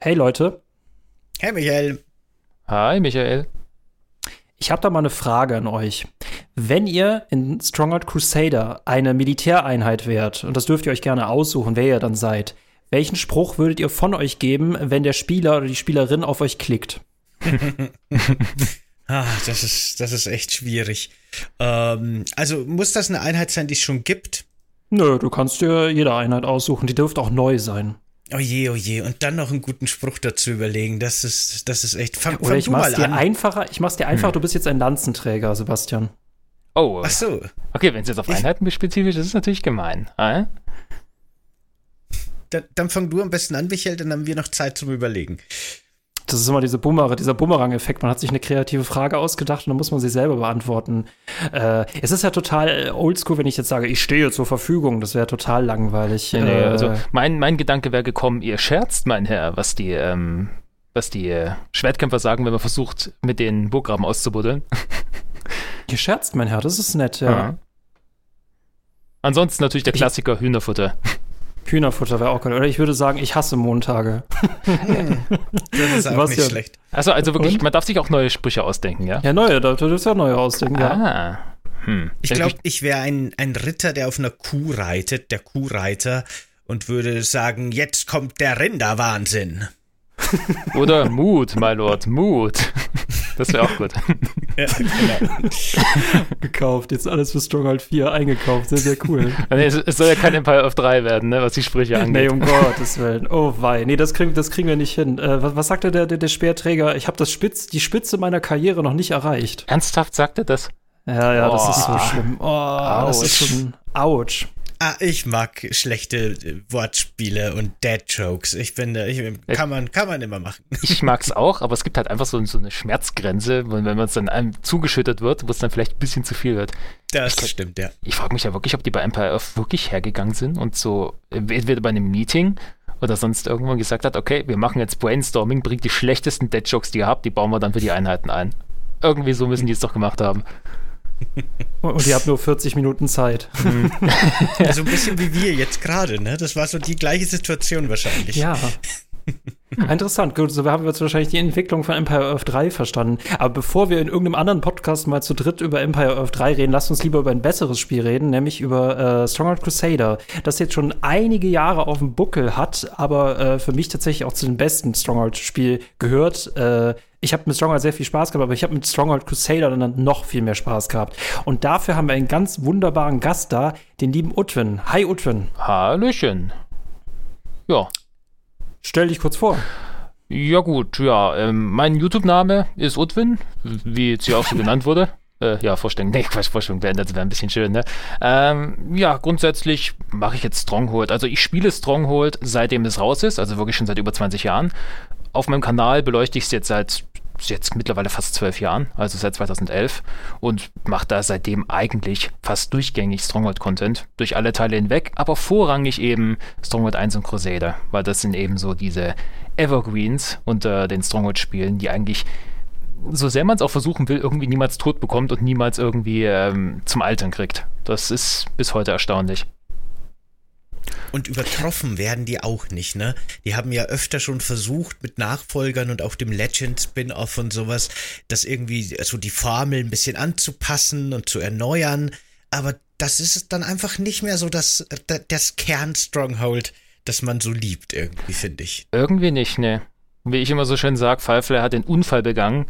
Hey Leute. Hey Michael. Hi Michael. Ich habe da mal eine Frage an euch. Wenn ihr in Stronghold Crusader eine Militäreinheit wärt, und das dürft ihr euch gerne aussuchen, wer ihr dann seid, welchen Spruch würdet ihr von euch geben, wenn der Spieler oder die Spielerin auf euch klickt? ah, das ist, das ist echt schwierig. Ähm, also muss das eine Einheit sein, die es schon gibt? Nö, du kannst dir jede Einheit aussuchen, die dürfte auch neu sein. Oh je, oh je. Und dann noch einen guten Spruch dazu überlegen. Das ist, das ist echt. Fang, Oder ich mach's dir an. einfacher. Ich mach's dir einfach. Hm. Du bist jetzt ein Lanzenträger, Sebastian. Oh. Ach so. Okay, wenn es jetzt auf Einheiten spezifisch ist, ist natürlich gemein. Äh? Dann, dann fang du am besten an, Michael, dann haben wir noch Zeit zum Überlegen. Das ist immer diese Boomer, dieser Bumerang-Effekt. Man hat sich eine kreative Frage ausgedacht und dann muss man sie selber beantworten. Äh, es ist ja total oldschool, wenn ich jetzt sage, ich stehe zur Verfügung. Das wäre total langweilig. Nee, nee, äh, also mein, mein Gedanke wäre gekommen, ihr scherzt, mein Herr, was die, ähm, was die äh, Schwertkämpfer sagen, wenn man versucht, mit den Burggraben auszubuddeln. Ihr scherzt, mein Herr, das ist nett, ja. ja. Ansonsten natürlich der Klassiker Hühnerfutter. Hühnerfutter wäre auch gut. Oder ich würde sagen, ich hasse Montage. das ist auch nicht ja. schlecht. Also, also wirklich, Und? man darf sich auch neue Sprüche ausdenken, ja? Ja, neue, da darfst du ja neue ausdenken, ja. Ah. Hm. Ich glaube, ich wäre ein, ein Ritter, der auf einer Kuh reitet, der Kuhreiter, und würde sagen, jetzt kommt der Rinderwahnsinn. Oder Mut, my Lord, Mut. Das wäre auch gut. Ja, genau. Gekauft, jetzt alles für Stronghold 4 eingekauft. Sehr, sehr cool. Nee, es, es, soll ja kein Empire of 3 werden, ne, was die Sprüche angeht. Nee, um Gottes Willen. Oh wei. Nee, das kriegen, das kriegen wir nicht hin. Äh, was, was sagte der, der, der Speerträger? Ich habe das Spitz, die Spitze meiner Karriere noch nicht erreicht. Ernsthaft sagte das? Ja, ja, oh. das ist so schlimm. Oh, das ist schon. Ouch. Ah, ich mag schlechte äh, Wortspiele und Dad-Jokes. Ich finde, ich, kann, man, kann man immer machen. Ich mag es auch, aber es gibt halt einfach so, so eine Schmerzgrenze, wenn man es dann einem zugeschüttet wird, wo es dann vielleicht ein bisschen zu viel wird. Das ich, stimmt, ja. Ich frage mich ja wirklich, ob die bei Empire Earth wirklich hergegangen sind und so, entweder bei einem Meeting oder sonst irgendwann gesagt hat, okay, wir machen jetzt Brainstorming, bringt die schlechtesten Dead-Jokes, die ihr habt, die bauen wir dann für die Einheiten ein. Irgendwie so müssen die es doch gemacht haben. Und ihr habt nur 40 Minuten Zeit. Ja, so ein bisschen wie wir jetzt gerade, ne? Das war so die gleiche Situation wahrscheinlich. Ja. Interessant, gut, so haben wir jetzt wahrscheinlich die Entwicklung von Empire Earth 3 verstanden. Aber bevor wir in irgendeinem anderen Podcast mal zu dritt über Empire Earth 3 reden, lasst uns lieber über ein besseres Spiel reden, nämlich über äh, Stronghold Crusader, das jetzt schon einige Jahre auf dem Buckel hat, aber äh, für mich tatsächlich auch zu den besten Stronghold-Spiel gehört. Äh, ich habe mit Stronghold sehr viel Spaß gehabt, aber ich habe mit Stronghold Crusader dann noch viel mehr Spaß gehabt. Und dafür haben wir einen ganz wunderbaren Gast da, den lieben Utwin. Hi Utwin. Hallöchen. Ja. Stell dich kurz vor. Ja gut, ja, ähm, mein YouTube-Name ist Utwin, wie jetzt hier auch so genannt wurde. Äh, ja, Vorstellung, nee, Quatsch, Vorstellung wäre wär ein bisschen schön, ne? Ähm, ja, grundsätzlich mache ich jetzt Stronghold. Also ich spiele Stronghold, seitdem es raus ist, also wirklich schon seit über 20 Jahren. Auf meinem Kanal beleuchte ich es jetzt seit jetzt mittlerweile fast zwölf Jahren, also seit 2011 und mache da seitdem eigentlich fast durchgängig Stronghold-Content durch alle Teile hinweg, aber vorrangig eben Stronghold 1 und Crusader, weil das sind eben so diese Evergreens unter den Stronghold-Spielen, die eigentlich so sehr man es auch versuchen will, irgendwie niemals tot bekommt und niemals irgendwie ähm, zum Altern kriegt. Das ist bis heute erstaunlich. Und übertroffen werden die auch nicht, ne? Die haben ja öfter schon versucht mit Nachfolgern und auch dem Legend-Spin-Off und sowas, das irgendwie so also die Formel ein bisschen anzupassen und zu erneuern. Aber das ist dann einfach nicht mehr so das, das Kern-Stronghold, das man so liebt, irgendwie, finde ich. Irgendwie nicht, ne? Wie ich immer so schön sage, Firefly hat den Unfall begangen,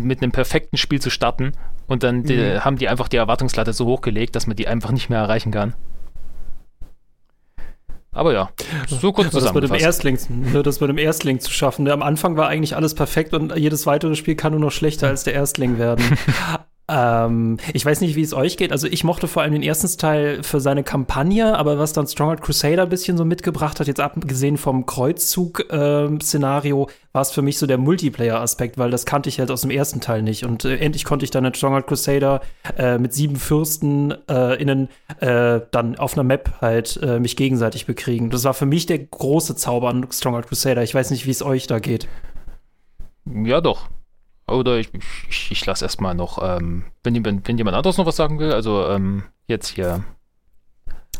mit einem perfekten Spiel zu starten und dann die, mhm. haben die einfach die Erwartungslatte so hochgelegt, dass man die einfach nicht mehr erreichen kann. Aber ja, so kurz das mit dem Erstling, ne, das mit dem Erstling zu schaffen. Am Anfang war eigentlich alles perfekt und jedes weitere Spiel kann nur noch schlechter als der Erstling werden. Ähm, ich weiß nicht, wie es euch geht. Also ich mochte vor allem den ersten Teil für seine Kampagne, aber was dann Stronghold Crusader ein bisschen so mitgebracht hat, jetzt abgesehen vom Kreuzzug-Szenario, ähm, war es für mich so der Multiplayer-Aspekt, weil das kannte ich halt aus dem ersten Teil nicht. Und äh, endlich konnte ich dann in Stronghold Crusader äh, mit sieben Fürsten äh, innen äh, dann auf einer Map halt äh, mich gegenseitig bekriegen. Das war für mich der große Zauber an Stronghold Crusader. Ich weiß nicht, wie es euch da geht. Ja, doch. Oder ich, ich, ich lasse erstmal noch, ähm, wenn, wenn, wenn, jemand anderes noch was sagen will, also ähm, jetzt hier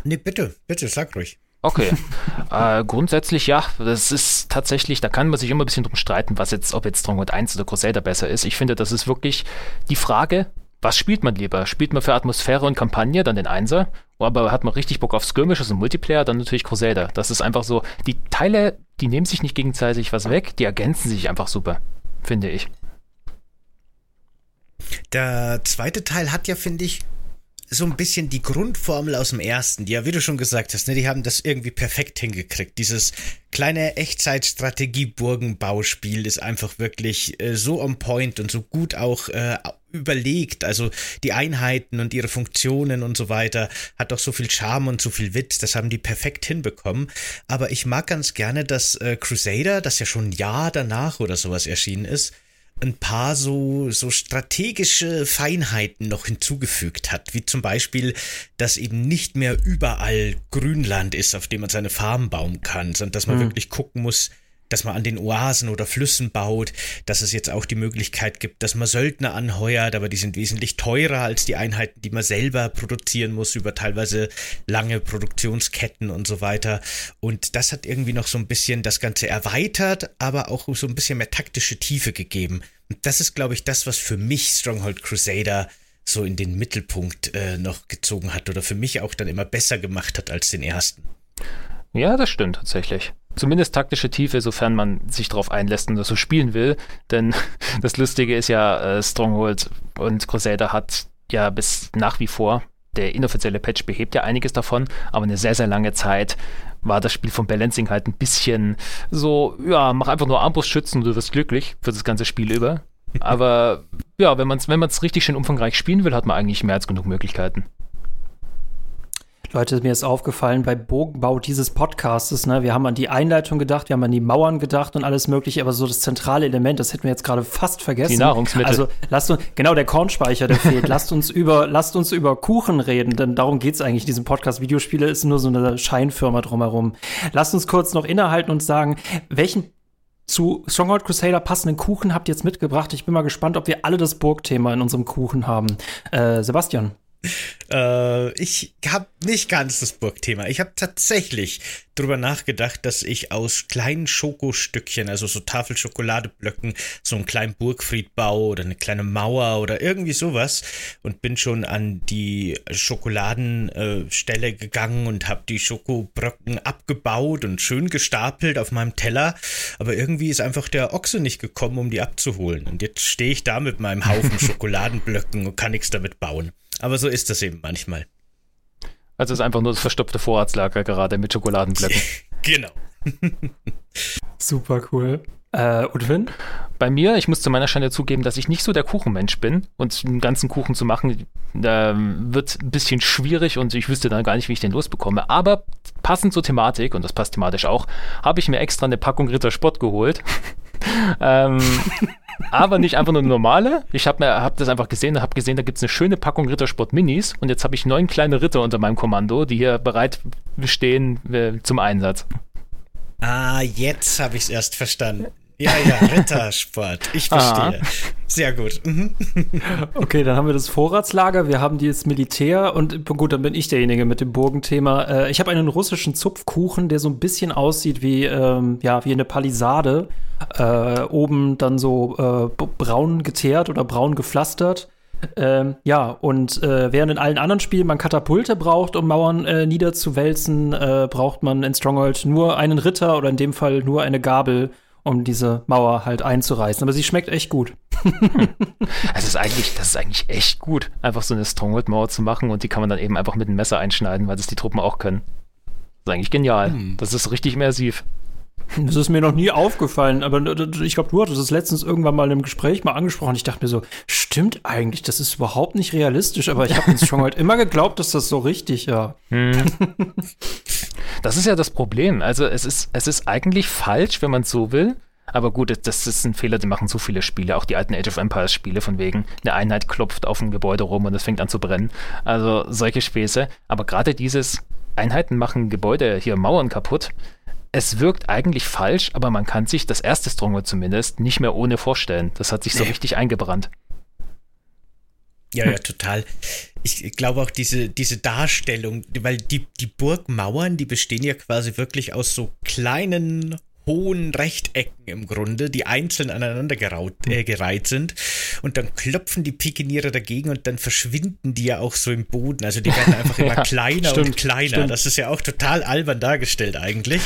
Nee, bitte, bitte, sag ruhig. Okay. äh, grundsätzlich ja, das ist tatsächlich, da kann man sich immer ein bisschen drum streiten, was jetzt, ob jetzt Stronghold 1 oder Crusader besser ist. Ich finde, das ist wirklich die Frage, was spielt man lieber? Spielt man für Atmosphäre und Kampagne dann den Einser? Aber hat man richtig Bock auf Skirmishes und Multiplayer, dann natürlich Crusader. Das ist einfach so, die Teile, die nehmen sich nicht gegenseitig was weg, die ergänzen sich einfach super, finde ich. Der zweite Teil hat ja, finde ich, so ein bisschen die Grundformel aus dem ersten, die ja, wie du schon gesagt hast, ne, die haben das irgendwie perfekt hingekriegt. Dieses kleine Echtzeit-Strategie-Burgenbauspiel ist einfach wirklich äh, so on point und so gut auch äh, überlegt. Also die Einheiten und ihre Funktionen und so weiter hat doch so viel Charme und so viel Witz. Das haben die perfekt hinbekommen. Aber ich mag ganz gerne, dass äh, Crusader, das ja schon ein Jahr danach oder sowas erschienen ist, ein paar so, so strategische Feinheiten noch hinzugefügt hat, wie zum Beispiel, dass eben nicht mehr überall Grünland ist, auf dem man seine Farm bauen kann, sondern dass man mhm. wirklich gucken muss, dass man an den Oasen oder Flüssen baut, dass es jetzt auch die Möglichkeit gibt, dass man Söldner anheuert, aber die sind wesentlich teurer als die Einheiten, die man selber produzieren muss, über teilweise lange Produktionsketten und so weiter. Und das hat irgendwie noch so ein bisschen das Ganze erweitert, aber auch so ein bisschen mehr taktische Tiefe gegeben. Und das ist, glaube ich, das, was für mich Stronghold Crusader so in den Mittelpunkt äh, noch gezogen hat oder für mich auch dann immer besser gemacht hat als den ersten. Ja, das stimmt tatsächlich zumindest taktische Tiefe, sofern man sich darauf einlässt und das so spielen will. Denn das Lustige ist ja, äh, Stronghold und Crusader hat ja bis nach wie vor, der inoffizielle Patch behebt ja einiges davon, aber eine sehr, sehr lange Zeit war das Spiel vom Balancing halt ein bisschen so, ja, mach einfach nur Armbrustschützen und du wirst glücklich für das ganze Spiel über. Aber ja, wenn man es wenn richtig schön umfangreich spielen will, hat man eigentlich mehr als genug Möglichkeiten. Leute, mir ist aufgefallen bei Bogenbau dieses Podcastes, ne, wir haben an die Einleitung gedacht, wir haben an die Mauern gedacht und alles mögliche, aber so das zentrale Element, das hätten wir jetzt gerade fast vergessen. Die Nahrungsmittel. Also lasst uns, genau der Kornspeicher, der fehlt. lasst uns über, lasst uns über Kuchen reden, denn darum geht's eigentlich in diesem Podcast. Videospiele ist nur so eine Scheinfirma drumherum. Lasst uns kurz noch innehalten und sagen, welchen zu Stronghold Crusader passenden Kuchen habt ihr jetzt mitgebracht? Ich bin mal gespannt, ob wir alle das Burgthema in unserem Kuchen haben. Äh, Sebastian. Äh, ich habe nicht ganz das Burgthema. Ich habe tatsächlich drüber nachgedacht, dass ich aus kleinen Schokostückchen, also so Tafelschokoladeblöcken, so einen kleinen Burgfried baue oder eine kleine Mauer oder irgendwie sowas und bin schon an die Schokoladenstelle äh, gegangen und habe die Schokobröcken abgebaut und schön gestapelt auf meinem Teller. Aber irgendwie ist einfach der Ochse nicht gekommen, um die abzuholen. Und jetzt stehe ich da mit meinem Haufen Schokoladenblöcken und kann nichts damit bauen. Aber so ist das eben manchmal. Also ist einfach nur das verstopfte Vorratslager gerade mit Schokoladenblöcken. genau. Super cool. Äh, und Finn? Bei mir, ich muss zu meiner Schande zugeben, dass ich nicht so der Kuchenmensch bin und einen ganzen Kuchen zu machen, äh, wird ein bisschen schwierig und ich wüsste dann gar nicht, wie ich den losbekomme. Aber passend zur Thematik, und das passt thematisch auch, habe ich mir extra eine Packung Rittersport geholt. ähm, aber nicht einfach nur eine normale. Ich habe hab das einfach gesehen und habe gesehen, da gibt es eine schöne Packung Rittersport Minis und jetzt habe ich neun kleine Ritter unter meinem Kommando, die hier bereit stehen äh, zum Einsatz. Ah, jetzt habe ich es erst verstanden. Ja, ja, Rittersport. Ich verstehe. Aha. Sehr gut. Mhm. Okay, dann haben wir das Vorratslager, wir haben das Militär und gut, dann bin ich derjenige mit dem Burgenthema. Äh, ich habe einen russischen Zupfkuchen, der so ein bisschen aussieht wie, ähm, ja, wie eine Palisade. Äh, oben dann so äh, braun geteert oder braun gepflastert. Ähm, ja, und äh, während in allen anderen Spielen man Katapulte braucht, um Mauern äh, niederzuwälzen, äh, braucht man in Stronghold nur einen Ritter oder in dem Fall nur eine Gabel, um diese Mauer halt einzureißen. Aber sie schmeckt echt gut. Es ist eigentlich, das ist eigentlich echt gut, einfach so eine Stronghold-Mauer zu machen und die kann man dann eben einfach mit einem Messer einschneiden, weil das die Truppen auch können. Das ist eigentlich genial. Hm. Das ist richtig immersiv. Das ist mir noch nie aufgefallen, aber ich glaube, du hattest es letztens irgendwann mal im Gespräch mal angesprochen. Ich dachte mir so, stimmt eigentlich, das ist überhaupt nicht realistisch, aber ich habe schon halt immer geglaubt, dass das so richtig, ja. Hm. Das ist ja das Problem. Also es ist, es ist eigentlich falsch, wenn man es so will. Aber gut, das ist ein Fehler, die machen so viele Spiele, auch die alten Age of Empires Spiele, von wegen, eine Einheit klopft auf ein Gebäude rum und es fängt an zu brennen. Also solche Späße. Aber gerade dieses Einheiten machen Gebäude, hier Mauern kaputt, es wirkt eigentlich falsch, aber man kann sich das erste Stronghold zumindest nicht mehr ohne vorstellen. Das hat sich so nee. richtig eingebrannt. Ja, ja, total. Ich glaube auch diese, diese Darstellung, weil die, die Burgmauern, die bestehen ja quasi wirklich aus so kleinen hohen Rechtecken im Grunde, die einzeln aneinander geraut, äh, gereiht sind. Und dann klopfen die Pikeniere dagegen und dann verschwinden die ja auch so im Boden. Also die werden einfach immer ja, kleiner stimmt, und kleiner. Stimmt. Das ist ja auch total albern dargestellt eigentlich.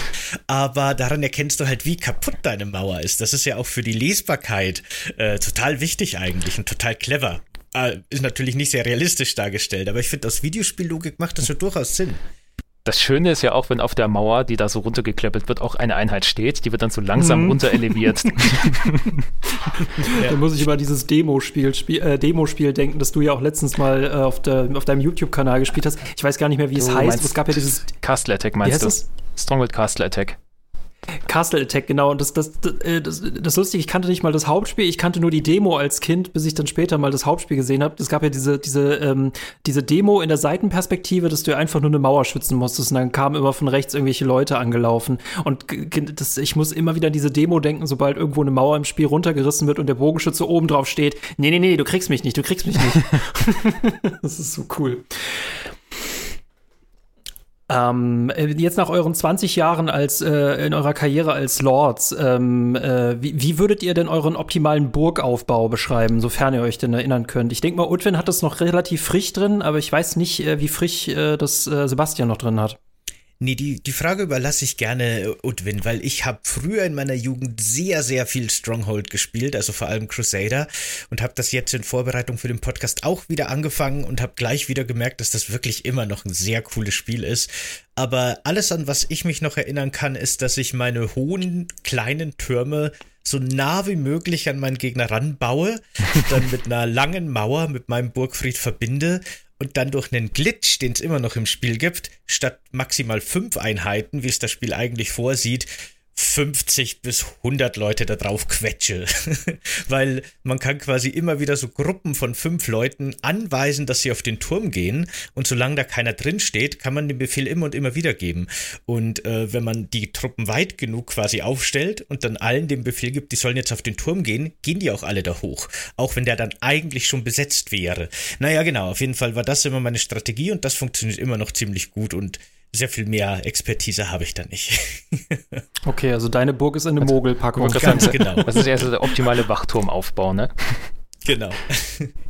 Aber daran erkennst du halt, wie kaputt deine Mauer ist. Das ist ja auch für die Lesbarkeit äh, total wichtig eigentlich und total clever. Äh, ist natürlich nicht sehr realistisch dargestellt, aber ich finde, aus Videospiellogik macht das ja durchaus Sinn das Schöne ist ja auch, wenn auf der Mauer, die da so runtergeklöppelt wird, auch eine Einheit steht, die wird dann so langsam mhm. runtereleviert. ja. Da muss ich immer dieses Demo-Spiel äh, Demo denken, das du ja auch letztens mal äh, auf, der, auf deinem YouTube-Kanal gespielt hast. Ich weiß gar nicht mehr, wie es heißt. Es gab ja dieses Castle Attack, meinst du? Stronghold Castle Attack. Castle Attack, genau. Und das, das, das, äh, das, das lustige, ich kannte nicht mal das Hauptspiel, ich kannte nur die Demo als Kind, bis ich dann später mal das Hauptspiel gesehen habe. Es gab ja diese, diese, ähm, diese Demo in der Seitenperspektive, dass du einfach nur eine Mauer schützen musstest. Und dann kamen immer von rechts irgendwelche Leute angelaufen. Und das, ich muss immer wieder an diese Demo denken, sobald irgendwo eine Mauer im Spiel runtergerissen wird und der Bogenschütze oben drauf steht. Nee, nee, nee, du kriegst mich nicht, du kriegst mich nicht. das ist so cool. Ähm, äh, jetzt nach euren 20 Jahren als äh, in eurer Karriere als Lords, ähm, äh, wie, wie, würdet ihr denn euren optimalen Burgaufbau beschreiben, sofern ihr euch denn erinnern könnt? Ich denke mal, Utwin hat das noch relativ frisch drin, aber ich weiß nicht, äh, wie frisch äh, das äh, Sebastian noch drin hat. Nee, die, die Frage überlasse ich gerne Udwin, weil ich habe früher in meiner Jugend sehr, sehr viel Stronghold gespielt, also vor allem Crusader und habe das jetzt in Vorbereitung für den Podcast auch wieder angefangen und habe gleich wieder gemerkt, dass das wirklich immer noch ein sehr cooles Spiel ist. Aber alles, an was ich mich noch erinnern kann, ist, dass ich meine hohen, kleinen Türme so nah wie möglich an meinen Gegner ranbaue, dann mit einer langen Mauer mit meinem Burgfried verbinde und dann durch einen Glitch, den es immer noch im Spiel gibt, statt maximal fünf Einheiten, wie es das Spiel eigentlich vorsieht, 50 bis 100 Leute da drauf quetsche. Weil man kann quasi immer wieder so Gruppen von fünf Leuten anweisen, dass sie auf den Turm gehen. Und solange da keiner drin steht, kann man den Befehl immer und immer wieder geben. Und äh, wenn man die Truppen weit genug quasi aufstellt und dann allen den Befehl gibt, die sollen jetzt auf den Turm gehen, gehen die auch alle da hoch. Auch wenn der dann eigentlich schon besetzt wäre. Naja, genau. Auf jeden Fall war das immer meine Strategie und das funktioniert immer noch ziemlich gut und sehr viel mehr Expertise habe ich da nicht. okay, also deine Burg ist eine also, Mogelpackung. Ganz genau. Das ist erst der optimale Wachturmaufbau, ne? Genau.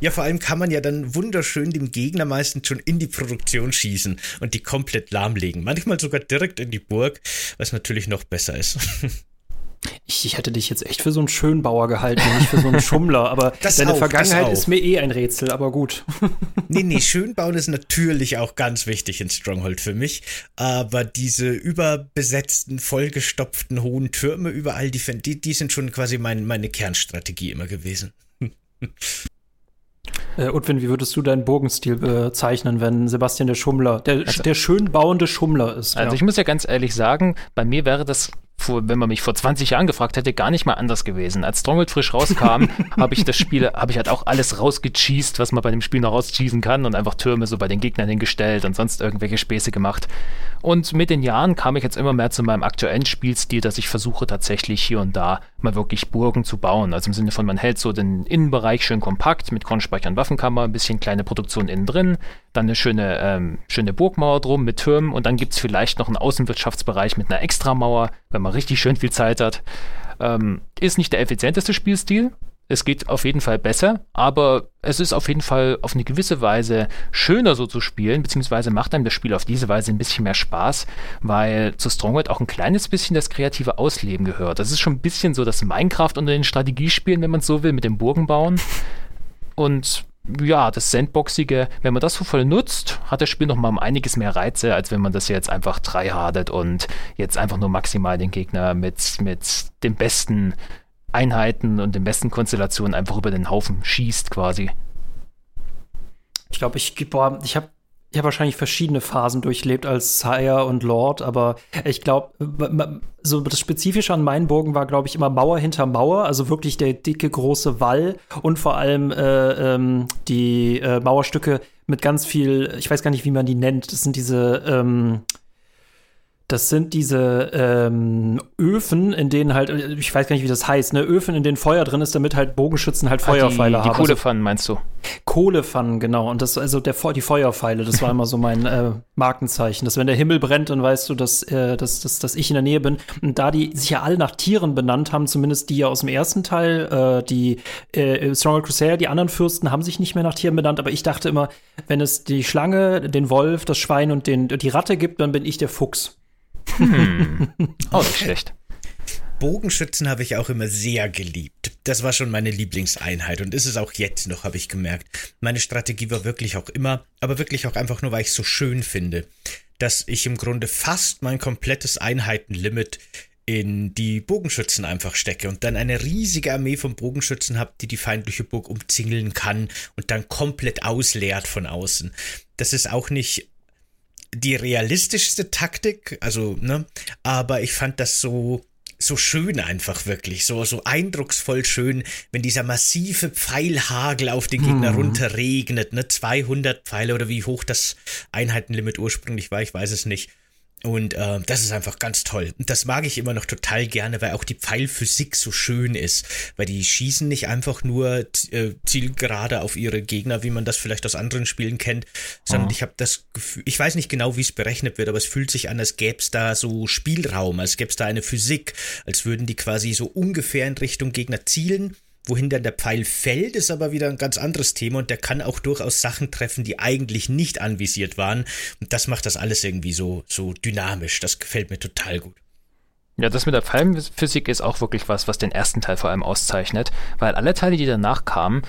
Ja, vor allem kann man ja dann wunderschön dem Gegner meistens schon in die Produktion schießen und die komplett lahmlegen. Manchmal sogar direkt in die Burg, was natürlich noch besser ist. Ich, ich, hätte dich jetzt echt für so einen Schönbauer gehalten, nicht für so einen Schummler. Aber das deine auch, Vergangenheit ist mir eh ein Rätsel, aber gut. nee, nee, Schönbauen ist natürlich auch ganz wichtig in Stronghold für mich. Aber diese überbesetzten, vollgestopften hohen Türme überall, die, die, die sind schon quasi mein, meine Kernstrategie immer gewesen. Äh, Udwin, wie würdest du deinen Burgenstil bezeichnen, wenn Sebastian der Schummler, der, also, der schön bauende Schummler ist? Also ja. ich muss ja ganz ehrlich sagen, bei mir wäre das vor, wenn man mich vor 20 Jahren gefragt hätte, gar nicht mal anders gewesen. Als Stronghold frisch rauskam, habe ich das Spiel, habe ich halt auch alles rausgecheased, was man bei dem Spiel noch rauscheasen kann und einfach Türme so bei den Gegnern hingestellt und sonst irgendwelche Späße gemacht. Und mit den Jahren kam ich jetzt immer mehr zu meinem aktuellen Spielstil, dass ich versuche tatsächlich hier und da mal wirklich Burgen zu bauen. Also im Sinne von, man hält so den Innenbereich schön kompakt mit Kornspeicher und Waffenkammer, ein bisschen kleine Produktion innen drin, dann eine schöne, ähm, schöne Burgmauer drum mit Türmen und dann gibt es vielleicht noch einen Außenwirtschaftsbereich mit einer Extramauer, wenn man richtig schön viel Zeit hat. Ähm, ist nicht der effizienteste Spielstil, es geht auf jeden Fall besser, aber es ist auf jeden Fall auf eine gewisse Weise schöner so zu spielen, beziehungsweise macht einem das Spiel auf diese Weise ein bisschen mehr Spaß, weil zu Stronghold auch ein kleines bisschen das kreative Ausleben gehört. Das ist schon ein bisschen so das Minecraft unter den Strategiespielen, wenn man es so will, mit dem Burgenbauen. Und ja, das Sandboxige, wenn man das so voll nutzt, hat das Spiel nochmal um einiges mehr Reize, als wenn man das jetzt einfach tryhardet und jetzt einfach nur maximal den Gegner mit, mit dem besten Einheiten und den besten Konstellationen einfach über den Haufen schießt quasi. Ich glaube, ich, boah, ich habe ich hab wahrscheinlich verschiedene Phasen durchlebt als Sire und Lord, aber ich glaube, so das Spezifische an meinen Burgen war, glaube ich, immer Mauer hinter Mauer, also wirklich der dicke große Wall und vor allem äh, ähm, die äh, Mauerstücke mit ganz viel, ich weiß gar nicht, wie man die nennt, das sind diese ähm, Das sind diese ähm, Öfen, in denen halt, ich weiß gar nicht, wie das heißt, ne? Öfen, in denen Feuer drin ist, damit halt Bogenschützen halt Feuerpfeile ah, die, haben. Die Kohlepfannen meinst du? Kohlepfannen, genau. Und das, also der, die Feuerpfeile, das war immer so mein äh, Markenzeichen. Dass wenn der Himmel brennt, dann weißt du, dass, äh, dass, dass, dass ich in der Nähe bin. Und da die sich ja alle nach Tieren benannt haben, zumindest die ja aus dem ersten Teil, äh, die äh, Stronger Crusader, die anderen Fürsten haben sich nicht mehr nach Tieren benannt, aber ich dachte immer, wenn es die Schlange, den Wolf, das Schwein und den, die Ratte gibt, dann bin ich der Fuchs. Hm. Auch nicht schlecht. Bogenschützen habe ich auch immer sehr geliebt. Das war schon meine Lieblingseinheit und ist es auch jetzt noch, habe ich gemerkt. Meine Strategie war wirklich auch immer, aber wirklich auch einfach nur, weil ich es so schön finde, dass ich im Grunde fast mein komplettes Einheitenlimit in die Bogenschützen einfach stecke und dann eine riesige Armee von Bogenschützen habe, die die feindliche Burg umzingeln kann und dann komplett ausleert von außen. Das ist auch nicht die realistischste Taktik, also, ne, aber ich fand das so, so schön einfach wirklich, so, so eindrucksvoll schön, wenn dieser massive Pfeilhagel auf den Gegner mhm. runterregnet, ne, 200 Pfeile oder wie hoch das Einheitenlimit ursprünglich war, ich weiß es nicht. Und äh, das ist einfach ganz toll. Und das mag ich immer noch total gerne, weil auch die Pfeilphysik so schön ist. Weil die schießen nicht einfach nur äh, zielgerade auf ihre Gegner, wie man das vielleicht aus anderen Spielen kennt, sondern mhm. ich habe das Gefühl, ich weiß nicht genau, wie es berechnet wird, aber es fühlt sich an, als gäbe es da so Spielraum, als gäbe es da eine Physik, als würden die quasi so ungefähr in Richtung Gegner zielen Wohin dann der Pfeil fällt, ist aber wieder ein ganz anderes Thema und der kann auch durchaus Sachen treffen, die eigentlich nicht anvisiert waren. Und das macht das alles irgendwie so, so dynamisch. Das gefällt mir total gut. Ja, das mit der Pfeilenphysik ist auch wirklich was, was den ersten Teil vor allem auszeichnet, weil alle Teile, die danach kamen,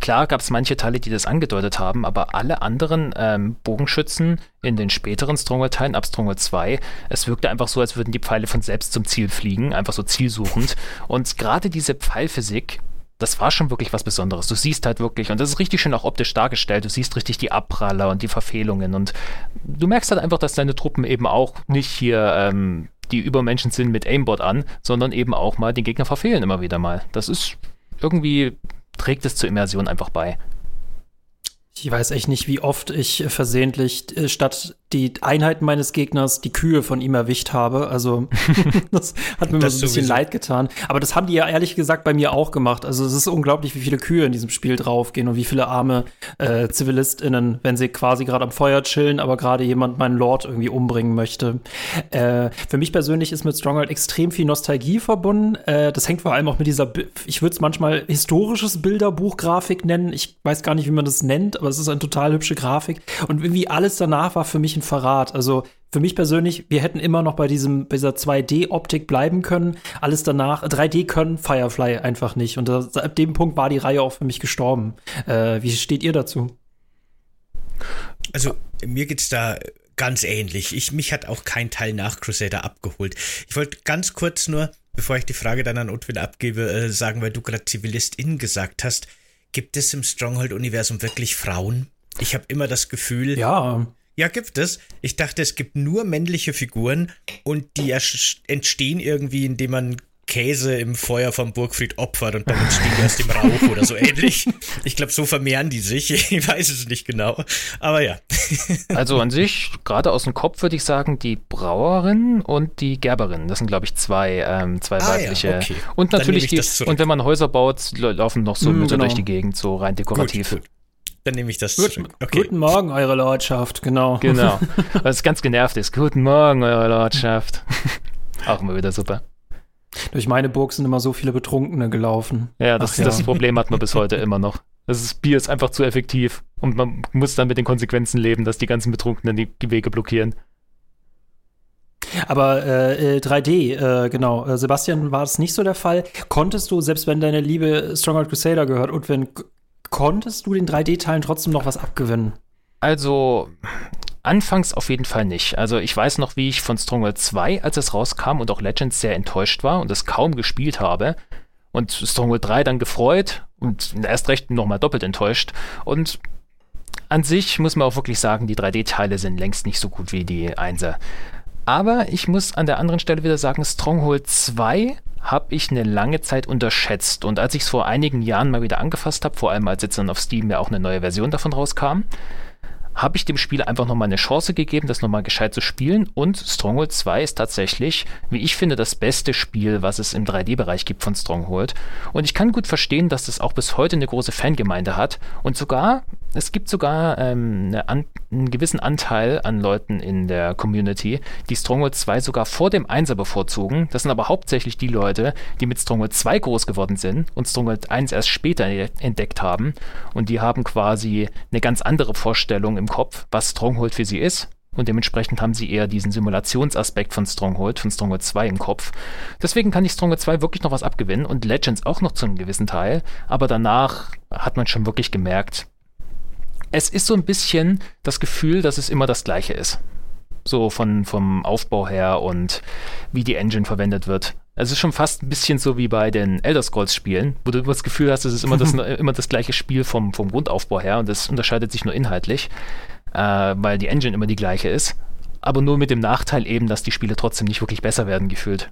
klar gab es manche Teile, die das angedeutet haben, aber alle anderen ähm, Bogenschützen in den späteren Stronghold-Teilen, ab Stronghold 2, es wirkte einfach so, als würden die Pfeile von selbst zum Ziel fliegen, einfach so zielsuchend. Und gerade diese Pfeilphysik, das war schon wirklich was Besonderes. Du siehst halt wirklich, und das ist richtig schön auch optisch dargestellt, du siehst richtig die Abpraller und die Verfehlungen und du merkst halt einfach, dass deine Truppen eben auch nicht hier ähm, die Übermenschen sind mit Aimbot an, sondern eben auch mal den Gegner verfehlen immer wieder mal. Das ist irgendwie, trägt es zur Immersion einfach bei. Ich weiß echt nicht, wie oft ich versehentlich äh, statt die Einheiten meines Gegners die Kühe von ihm erwischt habe. Also das hat mir das so ein bisschen leid getan. Aber das haben die ja ehrlich gesagt bei mir auch gemacht. Also es ist unglaublich, wie viele Kühe in diesem Spiel draufgehen und wie viele arme äh, ZivilistInnen, wenn sie quasi gerade am Feuer chillen, aber gerade jemand meinen Lord irgendwie umbringen möchte. Äh, für mich persönlich ist mit Stronghold extrem viel Nostalgie verbunden. Äh, das hängt vor allem auch mit dieser, ich würde es manchmal historisches Bilderbuch-Grafik nennen. Ich weiß gar nicht, wie man das nennt, aber es ist eine total hübsche Grafik. Und irgendwie alles danach war für mich ein Verrat. Also für mich persönlich, wir hätten immer noch bei diesem, bei dieser 2D-Optik bleiben können. Alles danach, 3D können Firefly einfach nicht. Und das, ab dem Punkt war die Reihe auch für mich gestorben. Äh, wie steht ihr dazu? Also, mir geht's da ganz ähnlich. Ich, mich hat auch kein Teil nach Crusader abgeholt. Ich wollte ganz kurz nur, bevor ich die Frage dann an Utwin abgebe, äh, sagen, weil du gerade ZivilistInnen gesagt hast, gibt es im Stronghold-Universum wirklich Frauen? Ich habe immer das Gefühl, ja. Ja, gibt es. Ich dachte, es gibt nur männliche Figuren und die entstehen irgendwie, indem man Käse im Feuer vom Burgfried opfert und dann entstehen die aus dem Rauch oder so ähnlich. Ich glaube, so vermehren die sich. Ich weiß es nicht genau. Aber ja. Also an sich, gerade aus dem Kopf würde ich sagen, die Brauerin und die Gerberin. Das sind, glaube ich, zwei, ähm, zwei ah, weibliche. Ja, okay. Und natürlich die, und wenn man Häuser baut, laufen noch so mm, Mütter genau. durch die Gegend, so rein dekorativ. Gut, gut. Dann nehme ich das Gut, zurück. Okay. Guten Morgen, Eure Lordschaft, genau. Genau. Was ganz genervt ist. Guten Morgen, Eure Lordschaft. Auch immer wieder super. Durch meine Burg sind immer so viele Betrunkene gelaufen. Ja, das, ja. das Problem hat man bis heute immer noch. Das Bier ist einfach zu effektiv und man muss dann mit den Konsequenzen leben, dass die ganzen Betrunkenen die, die Wege blockieren. Aber äh, 3D, äh, genau. Äh, Sebastian, war das nicht so der Fall? Konntest du, selbst wenn deine Liebe Stronghold Crusader gehört und wenn konntest du den 3D-Teilen trotzdem noch was abgewinnen? Also, anfangs auf jeden Fall nicht. Also, ich weiß noch, wie ich von Stronghold 2, als es rauskam und auch Legends sehr enttäuscht war und es kaum gespielt habe. Und Stronghold 3 dann gefreut und erst recht nochmal doppelt enttäuscht. Und an sich muss man auch wirklich sagen, die 3D-Teile sind längst nicht so gut wie die 1er. Aber ich muss an der anderen Stelle wieder sagen, Stronghold 2 habe ich eine lange Zeit unterschätzt. Und als ich es vor einigen Jahren mal wieder angefasst habe, vor allem als jetzt dann auf Steam ja auch eine neue Version davon rauskam, habe ich dem Spiel einfach nochmal eine Chance gegeben, das nochmal gescheit zu spielen. Und Stronghold 2 ist tatsächlich, wie ich finde, das beste Spiel, was es im 3D-Bereich gibt von Stronghold. Und ich kann gut verstehen, dass das auch bis heute eine große Fangemeinde hat. Und sogar, es gibt sogar ähm, eine, einen gewissen Anteil an Leuten in der Community, die Stronghold 2 sogar vor dem 1er bevorzugen. Das sind aber hauptsächlich die Leute, die mit Stronghold 2 groß geworden sind und Stronghold 1 erst später entdeckt haben. Und die haben quasi eine ganz andere Vorstellung im Kopf, was Stronghold für sie ist. Und dementsprechend haben sie eher diesen Simulationsaspekt von Stronghold, von Stronghold 2 im Kopf. Deswegen kann ich Stronghold 2 wirklich noch was abgewinnen und Legends auch noch zu einem gewissen Teil. Aber danach hat man schon wirklich gemerkt, es ist so ein bisschen das Gefühl, dass es immer das Gleiche ist. So von, vom Aufbau her und wie die Engine verwendet wird. Es ist schon fast ein bisschen so wie bei den Elder Scrolls Spielen, wo du das Gefühl hast, es ist immer das, immer das gleiche Spiel vom, vom Grundaufbau her und das unterscheidet sich nur inhaltlich, äh, weil die Engine immer die gleiche ist. Aber nur mit dem Nachteil eben, dass die Spiele trotzdem nicht wirklich besser werden gefühlt.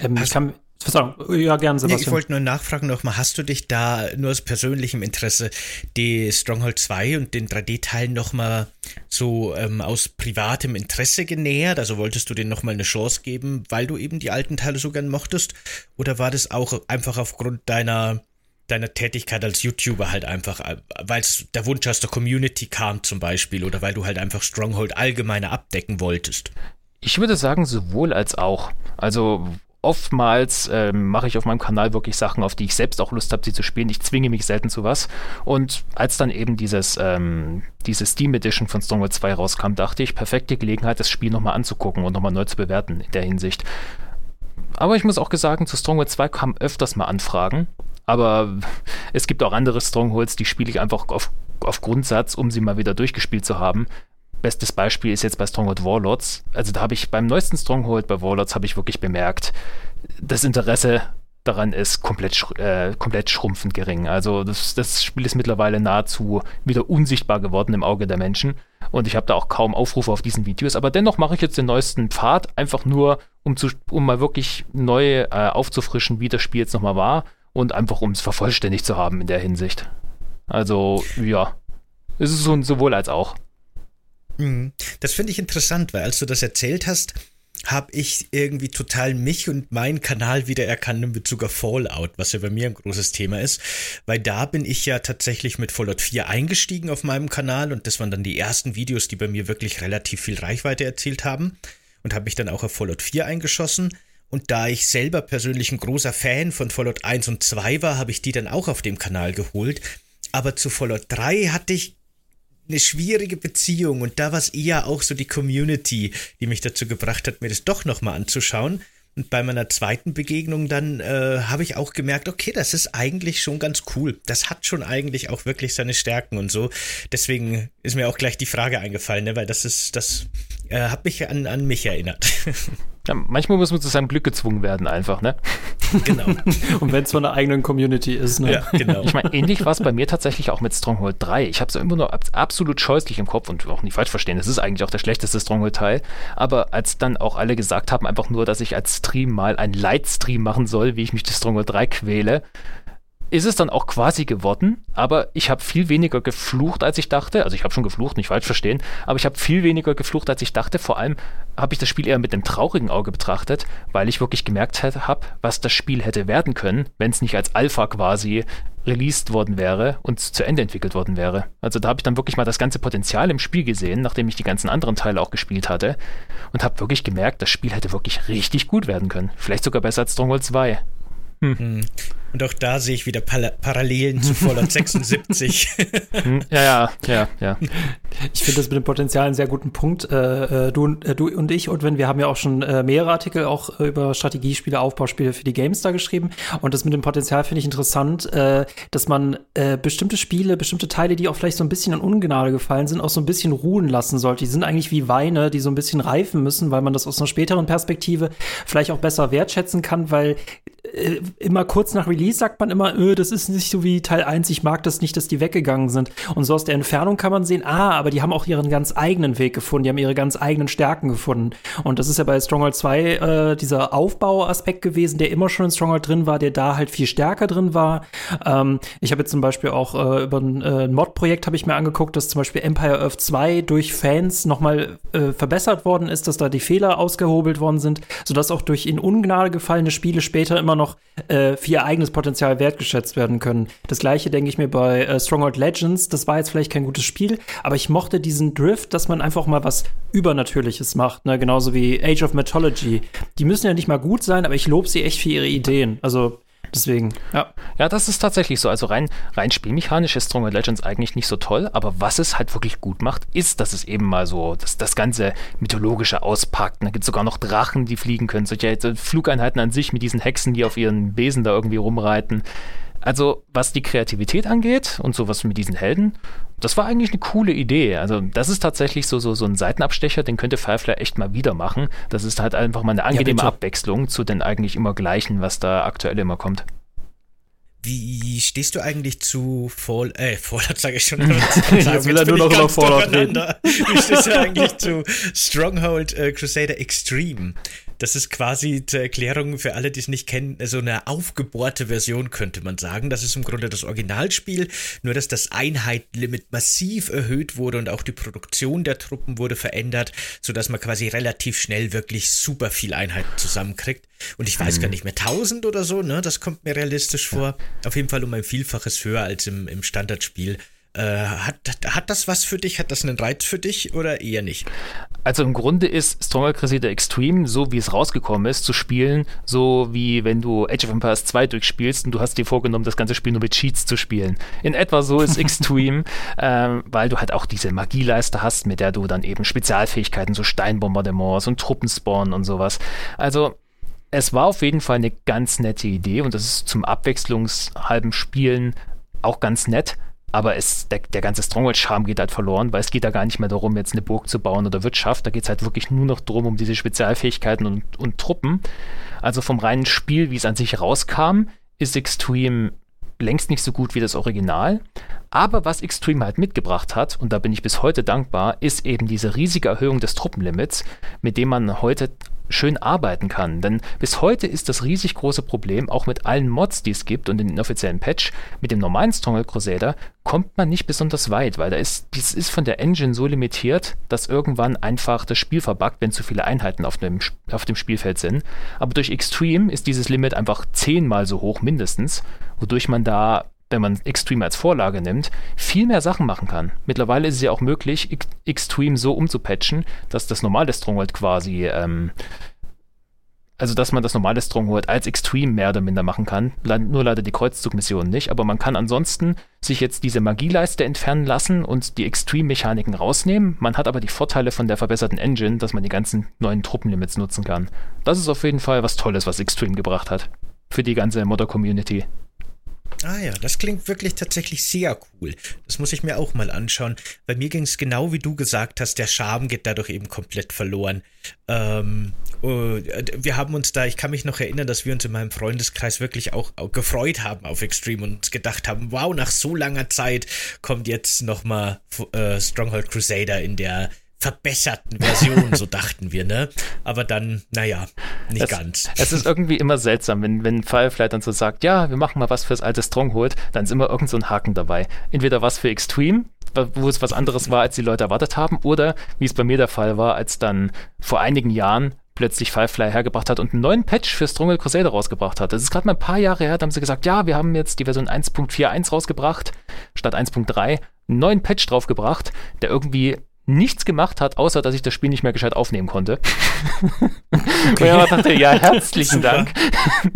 Ähm, ich kann, Verzeihung, ja, gern, Sebastian. Nee, ich wollte nur nachfragen nochmal, hast du dich da nur aus persönlichem Interesse die Stronghold 2 und den 3D-Teil nochmal so ähm, aus privatem Interesse genähert? Also wolltest du denen nochmal eine Chance geben, weil du eben die alten Teile so gern mochtest? Oder war das auch einfach aufgrund deiner deiner Tätigkeit als YouTuber halt einfach, äh, weil der Wunsch aus der Community kam zum Beispiel oder weil du halt einfach Stronghold allgemeiner abdecken wolltest? Ich würde sagen, sowohl als auch. Also oftmals ähm, mache ich auf meinem Kanal wirklich Sachen, auf die ich selbst auch Lust habe, sie zu spielen. Ich zwinge mich selten zu was. Und als dann eben dieses, ähm, diese Steam Edition von Stronghold 2 rauskam, dachte ich, perfekte Gelegenheit, das Spiel nochmal anzugucken und nochmal neu zu bewerten in der Hinsicht. Aber ich muss auch sagen, zu Stronghold 2 kamen öfters mal Anfragen. Aber es gibt auch andere Strongholds, die spiele ich einfach auf, auf Grundsatz, um sie mal wieder durchgespielt zu haben. Bestes Beispiel ist jetzt bei Stronghold Warlords. Also da habe ich beim neuesten Stronghold bei Warlords habe ich wirklich bemerkt, das Interesse daran ist komplett, äh, komplett schrumpfend gering. Also das, das Spiel ist mittlerweile nahezu wieder unsichtbar geworden im Auge der Menschen. Und ich habe da auch kaum Aufrufe auf diesen Videos. Aber dennoch mache ich jetzt den neuesten Pfad, einfach nur, um, zu, um mal wirklich neu äh, aufzufrischen, wie das Spiel jetzt nochmal war. Und einfach, um es vervollständigt zu haben in der Hinsicht. Also, ja. Es ist so, sowohl als auch. Mhm. Das finde ich interessant, weil als du das erzählt hast, habe ich irgendwie total mich und meinen Kanal wiedererkannt in Bezug auf Fallout, was ja bei mir ein großes Thema ist, weil da bin ich ja tatsächlich mit Fallout 4 eingestiegen auf meinem Kanal und das waren dann die ersten Videos, die bei mir wirklich relativ viel Reichweite erzielt haben und habe mich dann auch auf Fallout 4 eingeschossen. Und da ich selber persönlich ein großer Fan von Fallout 1 und 2 war, habe ich die dann auch auf dem Kanal geholt. Aber zu Fallout 3 hatte ich eine schwierige Beziehung und da war es eher auch so die Community, die mich dazu gebracht hat, mir das doch nochmal anzuschauen. Und bei meiner zweiten Begegnung dann äh, habe ich auch gemerkt, okay, das ist eigentlich schon ganz cool. Das hat schon eigentlich auch wirklich seine Stärken und so. Deswegen ist mir auch gleich die Frage eingefallen, ne? weil das ist, das äh, hat mich an, an mich erinnert. Ja, manchmal muss man zu seinem Glück gezwungen werden, einfach, ne? Genau. Und wenn es von einer eigenen Community ist, ne? Ja, genau. Ich meine, ähnlich war es bei mir tatsächlich auch mit Stronghold 3. Ich habe es immer nur absolut scheußlich im Kopf und auch nicht falsch verstehen. Das ist eigentlich auch der schlechteste Stronghold-Teil. Aber als dann auch alle gesagt haben, einfach nur, dass ich als Stream mal einen Lightstream machen soll, wie ich mich durch Stronghold 3 quäle, ist es dann auch quasi geworden, aber ich habe viel weniger geflucht, als ich dachte. Also ich habe schon geflucht, nicht falsch verstehen, aber ich habe viel weniger geflucht, als ich dachte. Vor allem habe ich das Spiel eher mit einem traurigen Auge betrachtet, weil ich wirklich gemerkt habe, was das Spiel hätte werden können, wenn es nicht als Alpha quasi released worden wäre und zu Ende entwickelt worden wäre. Also da habe ich dann wirklich mal das ganze Potenzial im Spiel gesehen, nachdem ich die ganzen anderen Teile auch gespielt hatte und habe wirklich gemerkt, das Spiel hätte wirklich richtig gut werden können. Vielleicht sogar besser als Stronghold 2. Hm. hm. Und auch da sehe ich wieder Pal Parallelen zu Fallout 76. Hm. ja, ja, ja, ja. Ich finde das mit dem Potenzial einen sehr guten Punkt. Äh, äh du, äh, du und ich, und wenn wir haben ja auch schon äh, mehrere Artikel auch äh, über Strategiespiele, Aufbauspiele für die GameStar geschrieben. Und das mit dem Potenzial finde ich interessant, äh, dass man bestimmte Spiele, bestimmte Teile, die auch vielleicht so ein bisschen in Ungnade gefallen sind, auch so ein bisschen ruhen lassen sollte. Die sind eigentlich wie Weine, die so ein bisschen reifen müssen, weil man das aus einer späteren Perspektive vielleicht auch besser wertschätzen kann, weil immer kurz nach Release sagt man immer, öh, das ist nicht so wie Teil 1, ich mag das nicht, dass die weggegangen sind. Und so aus der Entfernung kann man sehen, ah, aber die haben auch ihren ganz eigenen Weg gefunden, die haben ihre ganz eigenen Stärken gefunden. Und das ist ja bei Stronghold 2 äh, dieser Aufbauaspekt gewesen, der immer schon in Stronghold drin war, der da halt viel stärker drin war. Ähm, ich habe jetzt zum Beispiel auch äh, über ein, äh, Mod-Projekt habe ich mir angeguckt, dass zum Beispiel Empire Earth 2 durch Fans nochmal äh, verbessert worden ist, dass da die Fehler ausgehobelt worden sind, sodass auch durch in Ungnade gefallene Spiele später immer noch äh, für ihr eigenes Potenzial wertgeschätzt werden können. Das gleiche denke ich mir bei äh, Stronghold Legends. Das war jetzt vielleicht kein gutes Spiel, aber ich mochte diesen Drift, dass man einfach mal was Übernatürliches macht, ne? genauso wie Age of Mythology. Die müssen ja nicht mal gut sein, aber ich lobe sie echt für ihre Ideen. Also Deswegen, ja. Ja, das ist tatsächlich so. Also rein, rein spielmechanisch ist Stronger Legends eigentlich nicht so toll, aber was es halt wirklich gut macht, ist, dass es eben mal so das, das ganze Mythologische auspackt. Da gibt es sogar noch Drachen, die fliegen können. Solche Flugeinheiten an sich mit diesen Hexen, die auf ihren Besen da irgendwie rumreiten. Also, was die Kreativität angeht und sowas mit diesen Helden, das war eigentlich eine coole Idee. Also, das ist tatsächlich so, so, so ein Seitenabstecher, den könnte Firefly echt mal wieder machen. Das ist halt einfach mal eine angenehme ja, Abwechslung zu den eigentlich immer gleichen, was da aktuell immer kommt. Wie stehst du eigentlich zu Fall, äh, Fallout sage ich schon. Jetzt will er nur noch über Fallout reden. Wie stehst du eigentlich zu Stronghold äh, Crusader Extreme? Das ist quasi zur Erklärung für alle, die es nicht kennen, so eine aufgebohrte Version, könnte man sagen. Das ist im Grunde das Originalspiel, nur dass das Einheitenlimit massiv erhöht wurde und auch die Produktion der Truppen wurde verändert, sodass man quasi relativ schnell wirklich super viel Einheiten zusammenkriegt. Und ich weiß mhm. gar nicht mehr, 1000 oder so, ne? Das kommt mir realistisch vor. Auf jeden Fall um ein Vielfaches höher als im, im Standardspiel. Äh, hat, hat das was für dich? Hat das einen Reiz für dich oder eher nicht? Also im Grunde ist Stronger Crusader Extreme, so wie es rausgekommen ist, zu spielen, so wie wenn du Age of Empires 2 durchspielst und du hast dir vorgenommen, das ganze Spiel nur mit Cheats zu spielen. In etwa so ist Extreme, ähm, weil du halt auch diese Magieleiste hast, mit der du dann eben Spezialfähigkeiten, so Steinbombardements und Truppenspawn und sowas. Also es war auf jeden Fall eine ganz nette Idee und das ist zum abwechslungshalben Spielen auch ganz nett aber es, der, der ganze Stronghold-Charme geht halt verloren, weil es geht da gar nicht mehr darum, jetzt eine Burg zu bauen oder Wirtschaft. Da geht es halt wirklich nur noch darum, um diese Spezialfähigkeiten und, und Truppen. Also vom reinen Spiel, wie es an sich rauskam, ist Extreme längst nicht so gut wie das Original. Aber was Extreme halt mitgebracht hat, und da bin ich bis heute dankbar, ist eben diese riesige Erhöhung des Truppenlimits, mit dem man heute schön arbeiten kann. Denn bis heute ist das riesig große Problem, auch mit allen Mods, die es gibt und den offiziellen Patch, mit dem normalen Stronghold Crusader kommt man nicht besonders weit, weil da ist, dies ist von der Engine so limitiert, dass irgendwann einfach das Spiel verbuggt, wenn zu viele Einheiten auf dem, auf dem Spielfeld sind. Aber durch Extreme ist dieses Limit einfach zehnmal so hoch mindestens, wodurch man da wenn man Extreme als Vorlage nimmt, viel mehr Sachen machen kann. Mittlerweile ist es ja auch möglich, Extreme so umzupatchen, dass das normale Stronghold quasi, ähm, also dass man das normale Stronghold als Extreme mehr oder minder machen kann. Nur leider die Kreuzzugmissionen nicht, aber man kann ansonsten sich jetzt diese Magieleiste entfernen lassen und die Extreme-Mechaniken rausnehmen. Man hat aber die Vorteile von der verbesserten Engine, dass man die ganzen neuen Truppenlimits nutzen kann. Das ist auf jeden Fall was Tolles, was Extreme gebracht hat. Für die ganze Modder-Community. Ah ja, das klingt wirklich tatsächlich sehr cool. Das muss ich mir auch mal anschauen. Bei mir ging es genau wie du gesagt hast, der Charme geht dadurch eben komplett verloren. Ähm, uh, wir haben uns da, ich kann mich noch erinnern, dass wir uns in meinem Freundeskreis wirklich auch, auch gefreut haben auf Extreme und uns gedacht haben, wow, nach so langer Zeit kommt jetzt nochmal äh, Stronghold Crusader in der verbesserten Version, so dachten wir, ne? Aber dann, naja, nicht es, ganz. Es ist irgendwie immer seltsam, wenn, wenn Firefly dann so sagt, ja, wir machen mal was fürs alte Stronghold, dann ist immer irgend so ein Haken dabei. Entweder was für Extreme, wo es was anderes war, als die Leute erwartet haben, oder wie es bei mir der Fall war, als dann vor einigen Jahren plötzlich Firefly hergebracht hat und einen neuen Patch für Stronghold Crusader rausgebracht hat. Das ist gerade mal ein paar Jahre her, da haben sie gesagt, ja, wir haben jetzt die Version 1.41 rausgebracht, statt 1.3, einen neuen Patch draufgebracht, der irgendwie nichts gemacht hat, außer dass ich das Spiel nicht mehr gescheit aufnehmen konnte. Okay. Und ich dachte, ja, herzlichen Dank.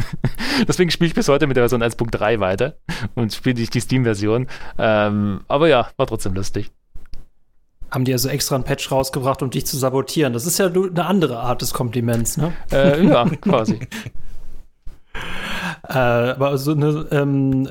Deswegen spiele ich bis heute mit der Version 1.3 weiter und spiele nicht die Steam-Version. Ähm, aber ja, war trotzdem lustig. Haben die also extra einen Patch rausgebracht, um dich zu sabotieren? Das ist ja eine andere Art des Kompliments, ne? Äh, ja, quasi. Äh, aber so eine, ähm,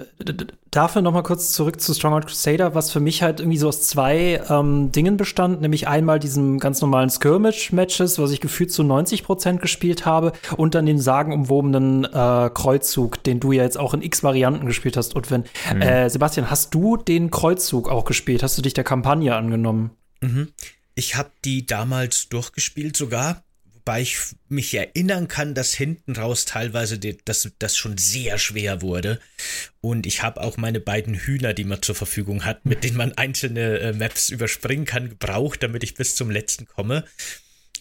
dafür noch mal kurz zurück zu Stronghold Crusader, was für mich halt irgendwie so aus zwei ähm, Dingen bestand, nämlich einmal diesem ganz normalen Skirmish-Matches, was ich gefühlt zu 90 Prozent gespielt habe, und dann den sagenumwobenen äh, Kreuzzug, den du ja jetzt auch in x Varianten gespielt hast, Utwin. Mhm. Äh, Sebastian, hast du den Kreuzzug auch gespielt? Hast du dich der Kampagne angenommen? Mhm. Ich habe die damals durchgespielt sogar, wobei ich mich erinnern kann, dass hinten raus teilweise das, das schon sehr schwer wurde. Und ich habe auch meine beiden Hühner, die man zur Verfügung hat, mit denen man einzelne äh, Maps überspringen kann, gebraucht, damit ich bis zum letzten komme.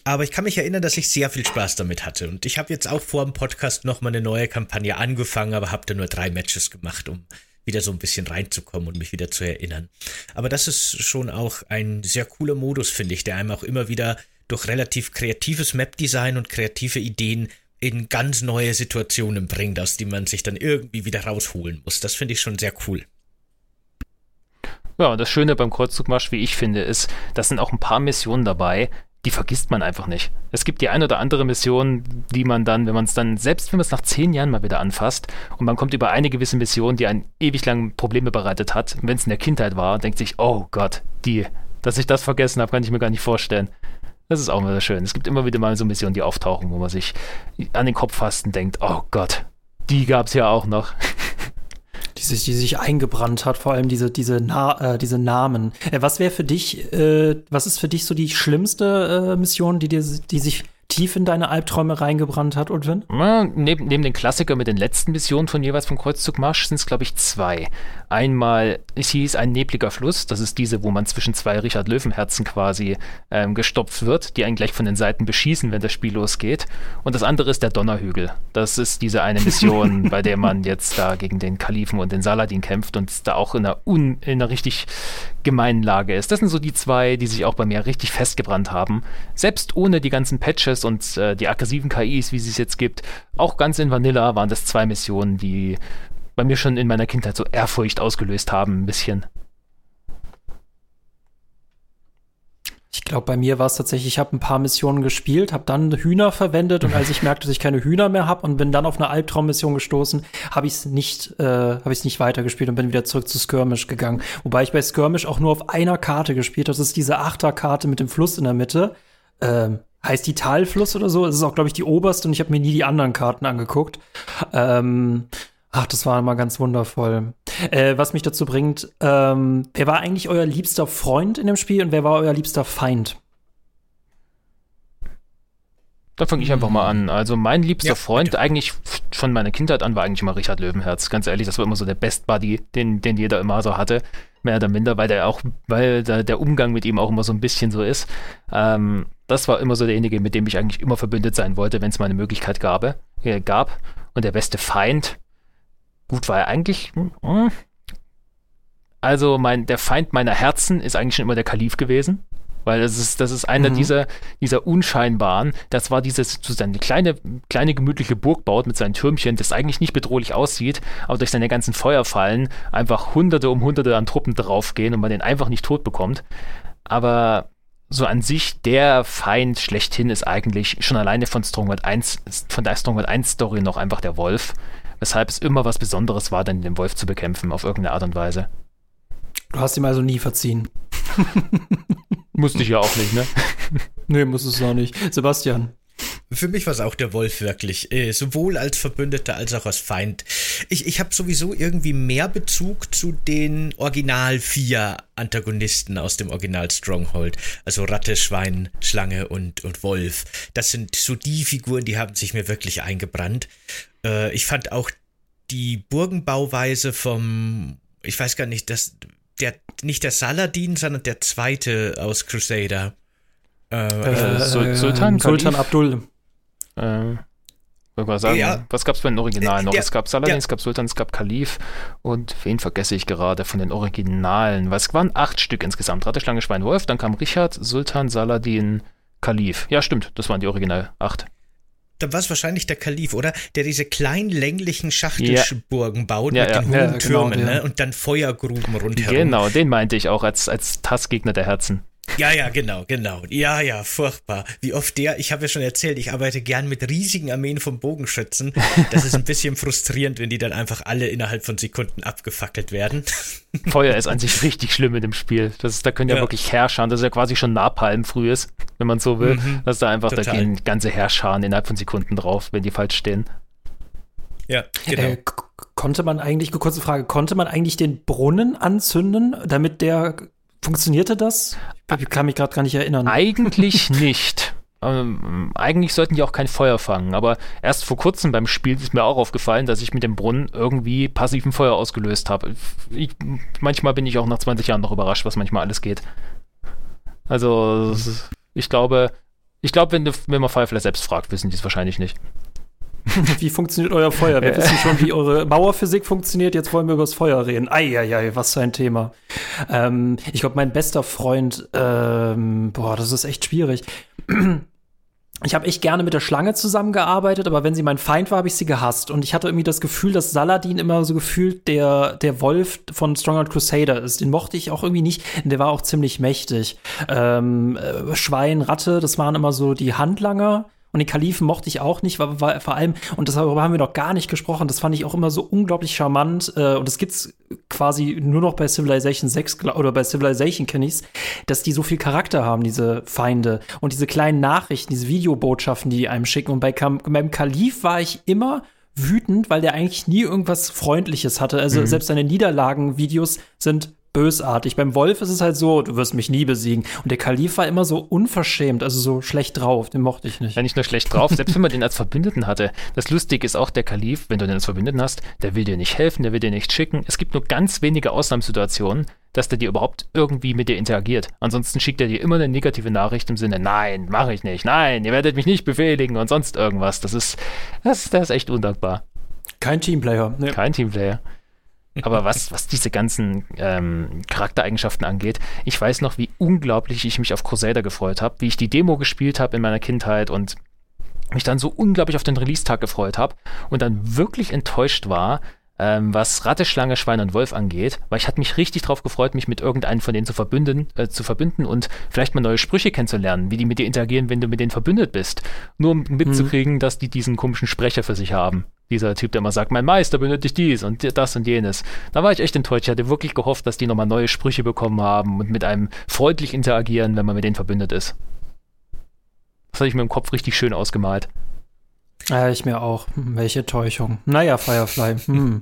Aber ich kann mich erinnern, dass ich sehr viel Spaß damit hatte. Und ich habe jetzt auch vor dem Podcast nochmal eine neue Kampagne angefangen, aber habe da nur drei Matches gemacht, um wieder so ein bisschen reinzukommen und mich wieder zu erinnern. Aber das ist schon auch ein sehr cooler Modus, finde ich, der einem auch immer wieder durch relativ kreatives Map-Design und kreative Ideen in ganz neue Situationen bringt, aus denen man sich dann irgendwie wieder rausholen muss. Das finde ich schon sehr cool. Ja, und das Schöne beim Kreuzzugmarsch, wie ich finde, ist, da sind auch ein paar Missionen dabei, die vergisst man einfach nicht. Es gibt die ein oder andere Mission, die man dann, wenn man es dann, selbst wenn man es nach zehn Jahren mal wieder anfasst und man kommt über eine gewisse Mission, die einen ewig lang Probleme bereitet hat, wenn es in der Kindheit war, denkt sich, oh Gott, die, dass ich das vergessen habe, kann ich mir gar nicht vorstellen. Das ist auch immer schön. Es gibt immer wieder mal so Missionen, die auftauchen, wo man sich an den Kopf fasst und denkt, oh Gott, die gab es ja auch noch. die sich, die sich eingebrannt hat, vor allem diese, diese, Na äh, diese Namen. Äh, was wäre für dich, äh, was ist für dich so die schlimmste äh, Mission, die dir, die sich tief in deine Albträume reingebrannt hat, Udwin? Ja, neben, neben den Klassiker mit den letzten Missionen von jeweils vom Kreuzzugmarsch sind es, glaube ich, zwei. Einmal, es hieß ein nebliger Fluss, das ist diese, wo man zwischen zwei Richard Löwenherzen quasi ähm, gestopft wird, die einen gleich von den Seiten beschießen, wenn das Spiel losgeht. Und das andere ist der Donnerhügel. Das ist diese eine Mission, bei der man jetzt da gegen den Kalifen und den Saladin kämpft und da auch in einer, un, in einer richtig gemeinen Lage ist. Das sind so die zwei, die sich auch bei mir richtig festgebrannt haben. Selbst ohne die ganzen Patches und äh, die aggressiven KIs, wie sie es jetzt gibt, auch ganz in Vanilla waren das zwei Missionen, die bei mir schon in meiner Kindheit so Ehrfurcht ausgelöst haben, ein bisschen. Ich glaube, bei mir war es tatsächlich, ich habe ein paar Missionen gespielt, habe dann Hühner verwendet und als ich merkte, dass ich keine Hühner mehr habe und bin dann auf eine Albtraummission gestoßen, habe ich es nicht, äh, habe ich nicht weitergespielt und bin wieder zurück zu Skirmish gegangen. Wobei ich bei Skirmish auch nur auf einer Karte gespielt habe. Das ist diese Achterkarte mit dem Fluss in der Mitte. Ähm, heißt die Talfluss oder so. Das ist auch, glaube ich, die oberste und ich habe mir nie die anderen Karten angeguckt. Ähm, Ach, das war immer ganz wundervoll. Äh, was mich dazu bringt, ähm, wer war eigentlich euer liebster Freund in dem Spiel und wer war euer liebster Feind? Da fange ich einfach mal an. Also mein liebster ja, Freund, bitte. eigentlich von meiner Kindheit an, war eigentlich immer Richard Löwenherz. Ganz ehrlich, das war immer so der Best Buddy, den, den jeder immer so hatte. Mehr oder minder, weil der auch, weil der, der Umgang mit ihm auch immer so ein bisschen so ist. Ähm, das war immer so derjenige, mit dem ich eigentlich immer verbündet sein wollte, wenn es mal eine Möglichkeit gab, äh, gab. Und der beste Feind, Gut, war er eigentlich. Hm, also mein, der Feind meiner Herzen ist eigentlich schon immer der Kalif gewesen. Weil das ist, das ist einer mhm. dieser, dieser unscheinbaren, das war dieses sozusagen eine kleine, kleine gemütliche Burg baut mit seinen Türmchen, das eigentlich nicht bedrohlich aussieht, aber durch seine ganzen Feuerfallen einfach hunderte um hunderte an Truppen draufgehen und man den einfach nicht tot bekommt. Aber so an sich der Feind schlechthin ist eigentlich schon alleine von Stronghold 1, von der Stronghold 1 Story noch einfach der Wolf weshalb es immer was Besonderes war, dann den Wolf zu bekämpfen, auf irgendeine Art und Weise. Du hast ihm also nie verziehen. Musste ich ja auch nicht, ne? nee, muss es auch nicht. Sebastian. Für mich war es auch der Wolf wirklich, äh, sowohl als Verbündeter als auch als Feind. Ich, ich habe sowieso irgendwie mehr Bezug zu den Original vier Antagonisten aus dem Original Stronghold. Also Ratte, Schwein, Schlange und, und Wolf. Das sind so die Figuren, die haben sich mir wirklich eingebrannt. Äh, ich fand auch die Burgenbauweise vom, ich weiß gar nicht, das, der, nicht der Saladin, sondern der zweite aus Crusader. Äh, äh, Sultan, Sultan Abdul. Äh, sagen, ja. Was gab es bei den Originalen noch? Der, es gab Saladin, der, es gab Sultan, es gab Kalif und wen vergesse ich gerade von den Originalen? Was waren acht Stück insgesamt? Ratte, Schlange, Schwein, Wolf, dann kam Richard, Sultan, Saladin, Kalif. Ja, stimmt, das waren die Original acht da war es wahrscheinlich der Kalif, oder? Der diese kleinen länglichen Schachtelburgen ja. baut ja, mit ja. den hohen Türmen, genau, ne? Und dann Feuergruben rundherum. Genau, den meinte ich auch als, als Tassgegner der Herzen. Ja, ja, genau, genau. Ja, ja, furchtbar. Wie oft der, ich habe ja schon erzählt, ich arbeite gern mit riesigen Armeen von Bogenschützen. Das ist ein bisschen frustrierend, wenn die dann einfach alle innerhalb von Sekunden abgefackelt werden. Feuer ist an sich richtig schlimm in dem Spiel. Das ist, da können ja, ja wirklich Herrscharen, das ist ja quasi schon Napalm frühes, wenn man so will. Mhm, dass da einfach, total. da gehen ganze Herrscharen innerhalb von Sekunden drauf, wenn die falsch stehen. Ja, genau. Äh, konnte man eigentlich, kurze Frage, konnte man eigentlich den Brunnen anzünden, damit der Funktionierte das? Ich kann mich gerade gar nicht erinnern. Eigentlich nicht. Ähm, eigentlich sollten die auch kein Feuer fangen, aber erst vor kurzem beim Spiel ist mir auch aufgefallen, dass ich mit dem Brunnen irgendwie passiven Feuer ausgelöst habe. Manchmal bin ich auch nach 20 Jahren noch überrascht, was manchmal alles geht. Also, ich glaube, ich glaube, wenn, wenn man Firefly selbst fragt, wissen die es wahrscheinlich nicht. wie funktioniert euer Feuer? Wir wissen schon, wie eure Mauerphysik funktioniert. Jetzt wollen wir über das Feuer reden. Eieiei, was für ein Thema. Ähm, ich glaube, mein bester Freund, ähm, boah, das ist echt schwierig. Ich habe echt gerne mit der Schlange zusammengearbeitet, aber wenn sie mein Feind war, habe ich sie gehasst. Und ich hatte irgendwie das Gefühl, dass Saladin immer so gefühlt der, der Wolf von Stronghold Crusader ist. Den mochte ich auch irgendwie nicht. Der war auch ziemlich mächtig. Ähm, äh, Schwein, Ratte, das waren immer so die Handlanger. Und den Kalifen mochte ich auch nicht, weil, weil vor allem, und darüber haben wir noch gar nicht gesprochen, das fand ich auch immer so unglaublich charmant. Äh, und das gibt's quasi nur noch bei Civilization 6 oder bei Civilization kenne ich's, dass die so viel Charakter haben, diese Feinde. Und diese kleinen Nachrichten, diese Videobotschaften, die die einem schicken. Und bei Kam beim Kalif war ich immer wütend, weil der eigentlich nie irgendwas Freundliches hatte. Also mhm. selbst seine Niederlagenvideos sind bösartig. Beim Wolf ist es halt so, du wirst mich nie besiegen. Und der Kalif war immer so unverschämt, also so schlecht drauf. Den mochte ich nicht. Ja, nicht nur schlecht drauf, selbst wenn man den als Verbündeten hatte. Das Lustige ist auch, der Kalif, wenn du den als Verbündeten hast, der will dir nicht helfen, der will dir nicht schicken. Es gibt nur ganz wenige Ausnahmesituationen, dass der dir überhaupt irgendwie mit dir interagiert. Ansonsten schickt er dir immer eine negative Nachricht im Sinne, nein, mache ich nicht, nein, ihr werdet mich nicht befehligen und sonst irgendwas. Das ist, das, das ist echt undankbar. Kein Teamplayer. Nee. Kein Teamplayer. Aber was, was diese ganzen ähm, Charaktereigenschaften angeht, ich weiß noch, wie unglaublich ich mich auf Crusader gefreut habe, wie ich die Demo gespielt habe in meiner Kindheit und mich dann so unglaublich auf den Release-Tag gefreut habe und dann wirklich enttäuscht war, ähm, was Ratte, Schlange, Schwein und Wolf angeht, weil ich hatte mich richtig drauf gefreut, mich mit irgendeinem von denen zu verbünden, äh, zu verbünden und vielleicht mal neue Sprüche kennenzulernen, wie die mit dir interagieren, wenn du mit denen verbündet bist. Nur um mitzukriegen, mhm. dass die diesen komischen Sprecher für sich haben. Dieser Typ, der immer sagt, mein Meister benötigt dies und das und jenes. Da war ich echt enttäuscht. Ich hatte wirklich gehofft, dass die nochmal neue Sprüche bekommen haben und mit einem freundlich interagieren, wenn man mit denen verbündet ist. Das hatte ich mir im Kopf richtig schön ausgemalt. Ja, ich mir auch. Welche Täuschung. Naja, Firefly. Hm.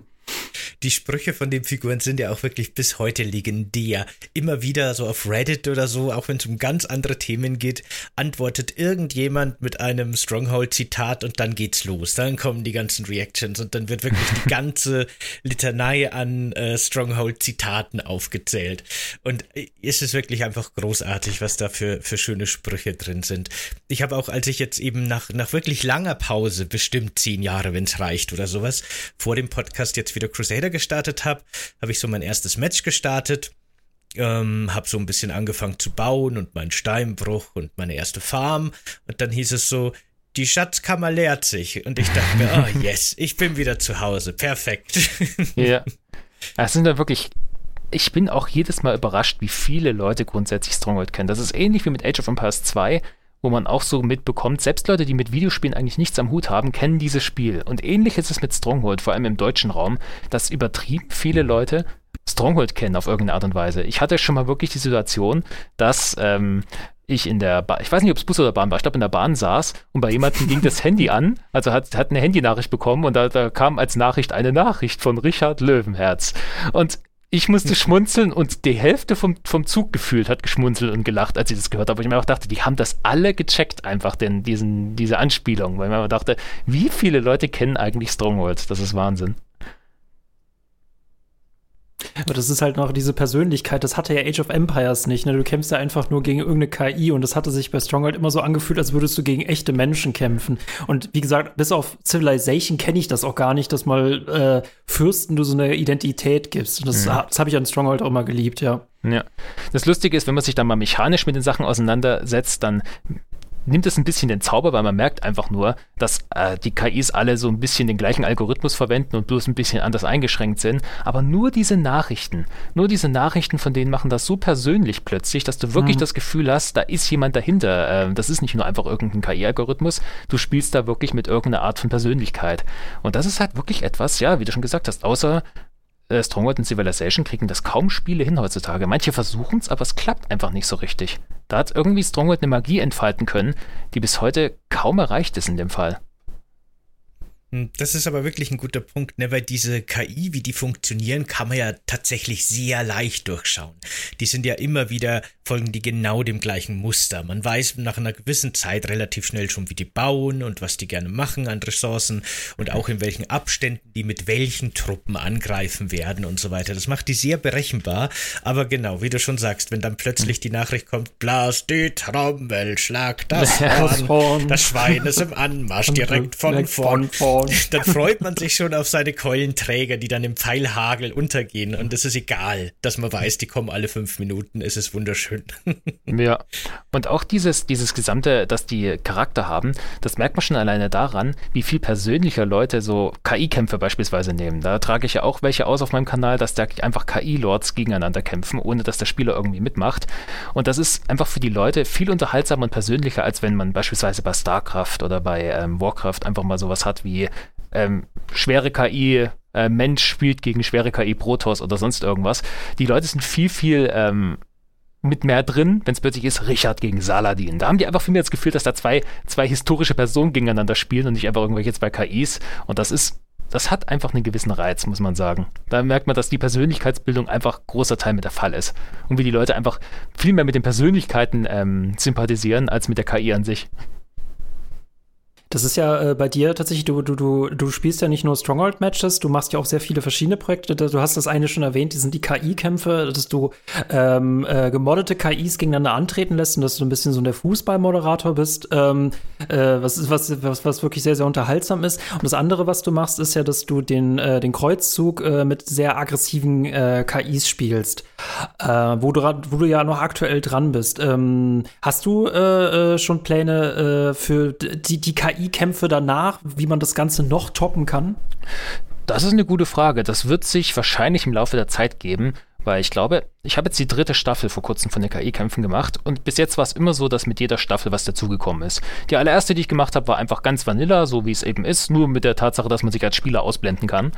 Die Sprüche von den Figuren sind ja auch wirklich bis heute legendär. Immer wieder so auf Reddit oder so, auch wenn es um ganz andere Themen geht, antwortet irgendjemand mit einem Stronghold-Zitat und dann geht's los. Dann kommen die ganzen Reactions und dann wird wirklich die ganze Litanei an äh, Stronghold-Zitaten aufgezählt. Und äh, es ist wirklich einfach großartig, was da für, für schöne Sprüche drin sind. Ich habe auch, als ich jetzt eben nach, nach wirklich langer Pause, bestimmt zehn Jahre, wenn es reicht oder sowas, vor dem Podcast jetzt wieder Crusader gestartet habe, habe ich so mein erstes Match gestartet. Ähm, habe so ein bisschen angefangen zu bauen und meinen Steinbruch und meine erste Farm. Und dann hieß es so, die Schatzkammer leert sich. Und ich dachte mir, oh yes, ich bin wieder zu Hause. Perfekt. Ja. Das sind da wirklich. Ich bin auch jedes Mal überrascht, wie viele Leute grundsätzlich Stronghold kennen. Das ist ähnlich wie mit Age of Empires 2 wo man auch so mitbekommt, selbst Leute, die mit Videospielen eigentlich nichts am Hut haben, kennen dieses Spiel. Und ähnlich ist es mit Stronghold, vor allem im deutschen Raum, dass übertrieben viele Leute Stronghold kennen auf irgendeine Art und Weise. Ich hatte schon mal wirklich die Situation, dass ähm, ich in der Bahn, ich weiß nicht, ob es Bus oder Bahn war, ich glaube in der Bahn saß und bei jemandem ging das Handy an, also hat, hat eine Handynachricht bekommen und da, da kam als Nachricht eine Nachricht von Richard Löwenherz. Und ich musste schmunzeln und die Hälfte vom, vom Zug gefühlt hat geschmunzelt und gelacht, als ich das gehört habe. Ich mir auch dachte, die haben das alle gecheckt, einfach, denn diesen, diese Anspielung, weil man dachte, wie viele Leute kennen eigentlich Stronghold? Das ist Wahnsinn. Aber das ist halt noch diese Persönlichkeit, das hatte ja Age of Empires nicht. Ne? Du kämpfst ja einfach nur gegen irgendeine KI und das hatte sich bei Stronghold immer so angefühlt, als würdest du gegen echte Menschen kämpfen. Und wie gesagt, bis auf Civilization kenne ich das auch gar nicht, dass mal äh, Fürsten du so eine Identität gibst. Und das, ja. das habe ich an Stronghold auch mal geliebt, ja. Ja. Das Lustige ist, wenn man sich dann mal mechanisch mit den Sachen auseinandersetzt, dann nimmt es ein bisschen den Zauber, weil man merkt einfach nur, dass äh, die KIs alle so ein bisschen den gleichen Algorithmus verwenden und bloß ein bisschen anders eingeschränkt sind. Aber nur diese Nachrichten, nur diese Nachrichten von denen machen das so persönlich plötzlich, dass du wirklich mhm. das Gefühl hast, da ist jemand dahinter. Äh, das ist nicht nur einfach irgendein KI-Algorithmus, du spielst da wirklich mit irgendeiner Art von Persönlichkeit. Und das ist halt wirklich etwas, ja, wie du schon gesagt hast, außer äh, Stronghold und Civilization kriegen das kaum Spiele hin heutzutage. Manche versuchen es, aber es klappt einfach nicht so richtig. Da hat irgendwie Stronghold eine Magie entfalten können, die bis heute kaum erreicht ist in dem Fall. Hm, das ist aber wirklich ein guter Punkt, ne? weil diese KI, wie die funktionieren, kann man ja tatsächlich sehr leicht durchschauen. Die sind ja immer wieder, folgen die genau dem gleichen Muster. Man weiß nach einer gewissen Zeit relativ schnell schon, wie die bauen und was die gerne machen an Ressourcen und auch in welchen Abständen die mit welchen Truppen angreifen werden und so weiter. Das macht die sehr berechenbar, aber genau, wie du schon sagst, wenn dann plötzlich die Nachricht kommt, blas die Trommel, schlag das Horn, das Schwein ist im Anmarsch, direkt von vorn. Frauen. Dann freut man sich schon auf seine Keulenträger, die dann im Pfeilhagel untergehen. Und es ist egal, dass man weiß, die kommen alle fünf Minuten. Es ist wunderschön. Ja. Und auch dieses, dieses Gesamte, dass die Charakter haben, das merkt man schon alleine daran, wie viel persönlicher Leute so KI-Kämpfe beispielsweise nehmen. Da trage ich ja auch welche aus auf meinem Kanal, dass da einfach KI-Lords gegeneinander kämpfen, ohne dass der Spieler irgendwie mitmacht. Und das ist einfach für die Leute viel unterhaltsamer und persönlicher, als wenn man beispielsweise bei StarCraft oder bei ähm, Warcraft einfach mal sowas hat wie ähm, schwere KI, äh, Mensch spielt gegen schwere KI Protoss oder sonst irgendwas. Die Leute sind viel, viel ähm, mit mehr drin, wenn es plötzlich ist, Richard gegen Saladin. Da haben die einfach für mich das Gefühl, dass da zwei, zwei historische Personen gegeneinander spielen und nicht einfach irgendwelche zwei KIs. Und das ist, das hat einfach einen gewissen Reiz, muss man sagen. Da merkt man, dass die Persönlichkeitsbildung einfach großer Teil mit der Fall ist. Und wie die Leute einfach viel mehr mit den Persönlichkeiten ähm, sympathisieren, als mit der KI an sich. Das ist ja äh, bei dir tatsächlich, du, du, du, du spielst ja nicht nur Stronghold-Matches, du machst ja auch sehr viele verschiedene Projekte. Du hast das eine schon erwähnt, die sind die KI-Kämpfe, dass du ähm, äh, gemoddete KIs gegeneinander antreten lässt und dass du ein bisschen so der Fußballmoderator bist, ähm, äh, was, was, was, was wirklich sehr, sehr unterhaltsam ist. Und das andere, was du machst, ist ja, dass du den, äh, den Kreuzzug äh, mit sehr aggressiven äh, KIs spielst, äh, wo, du, wo du ja noch aktuell dran bist. Ähm, hast du äh, äh, schon Pläne äh, für die, die KI KI-Kämpfe danach, wie man das Ganze noch toppen kann? Das ist eine gute Frage. Das wird sich wahrscheinlich im Laufe der Zeit geben, weil ich glaube, ich habe jetzt die dritte Staffel vor kurzem von den KI-Kämpfen gemacht und bis jetzt war es immer so, dass mit jeder Staffel was dazugekommen ist. Die allererste, die ich gemacht habe, war einfach ganz vanilla, so wie es eben ist, nur mit der Tatsache, dass man sich als Spieler ausblenden kann.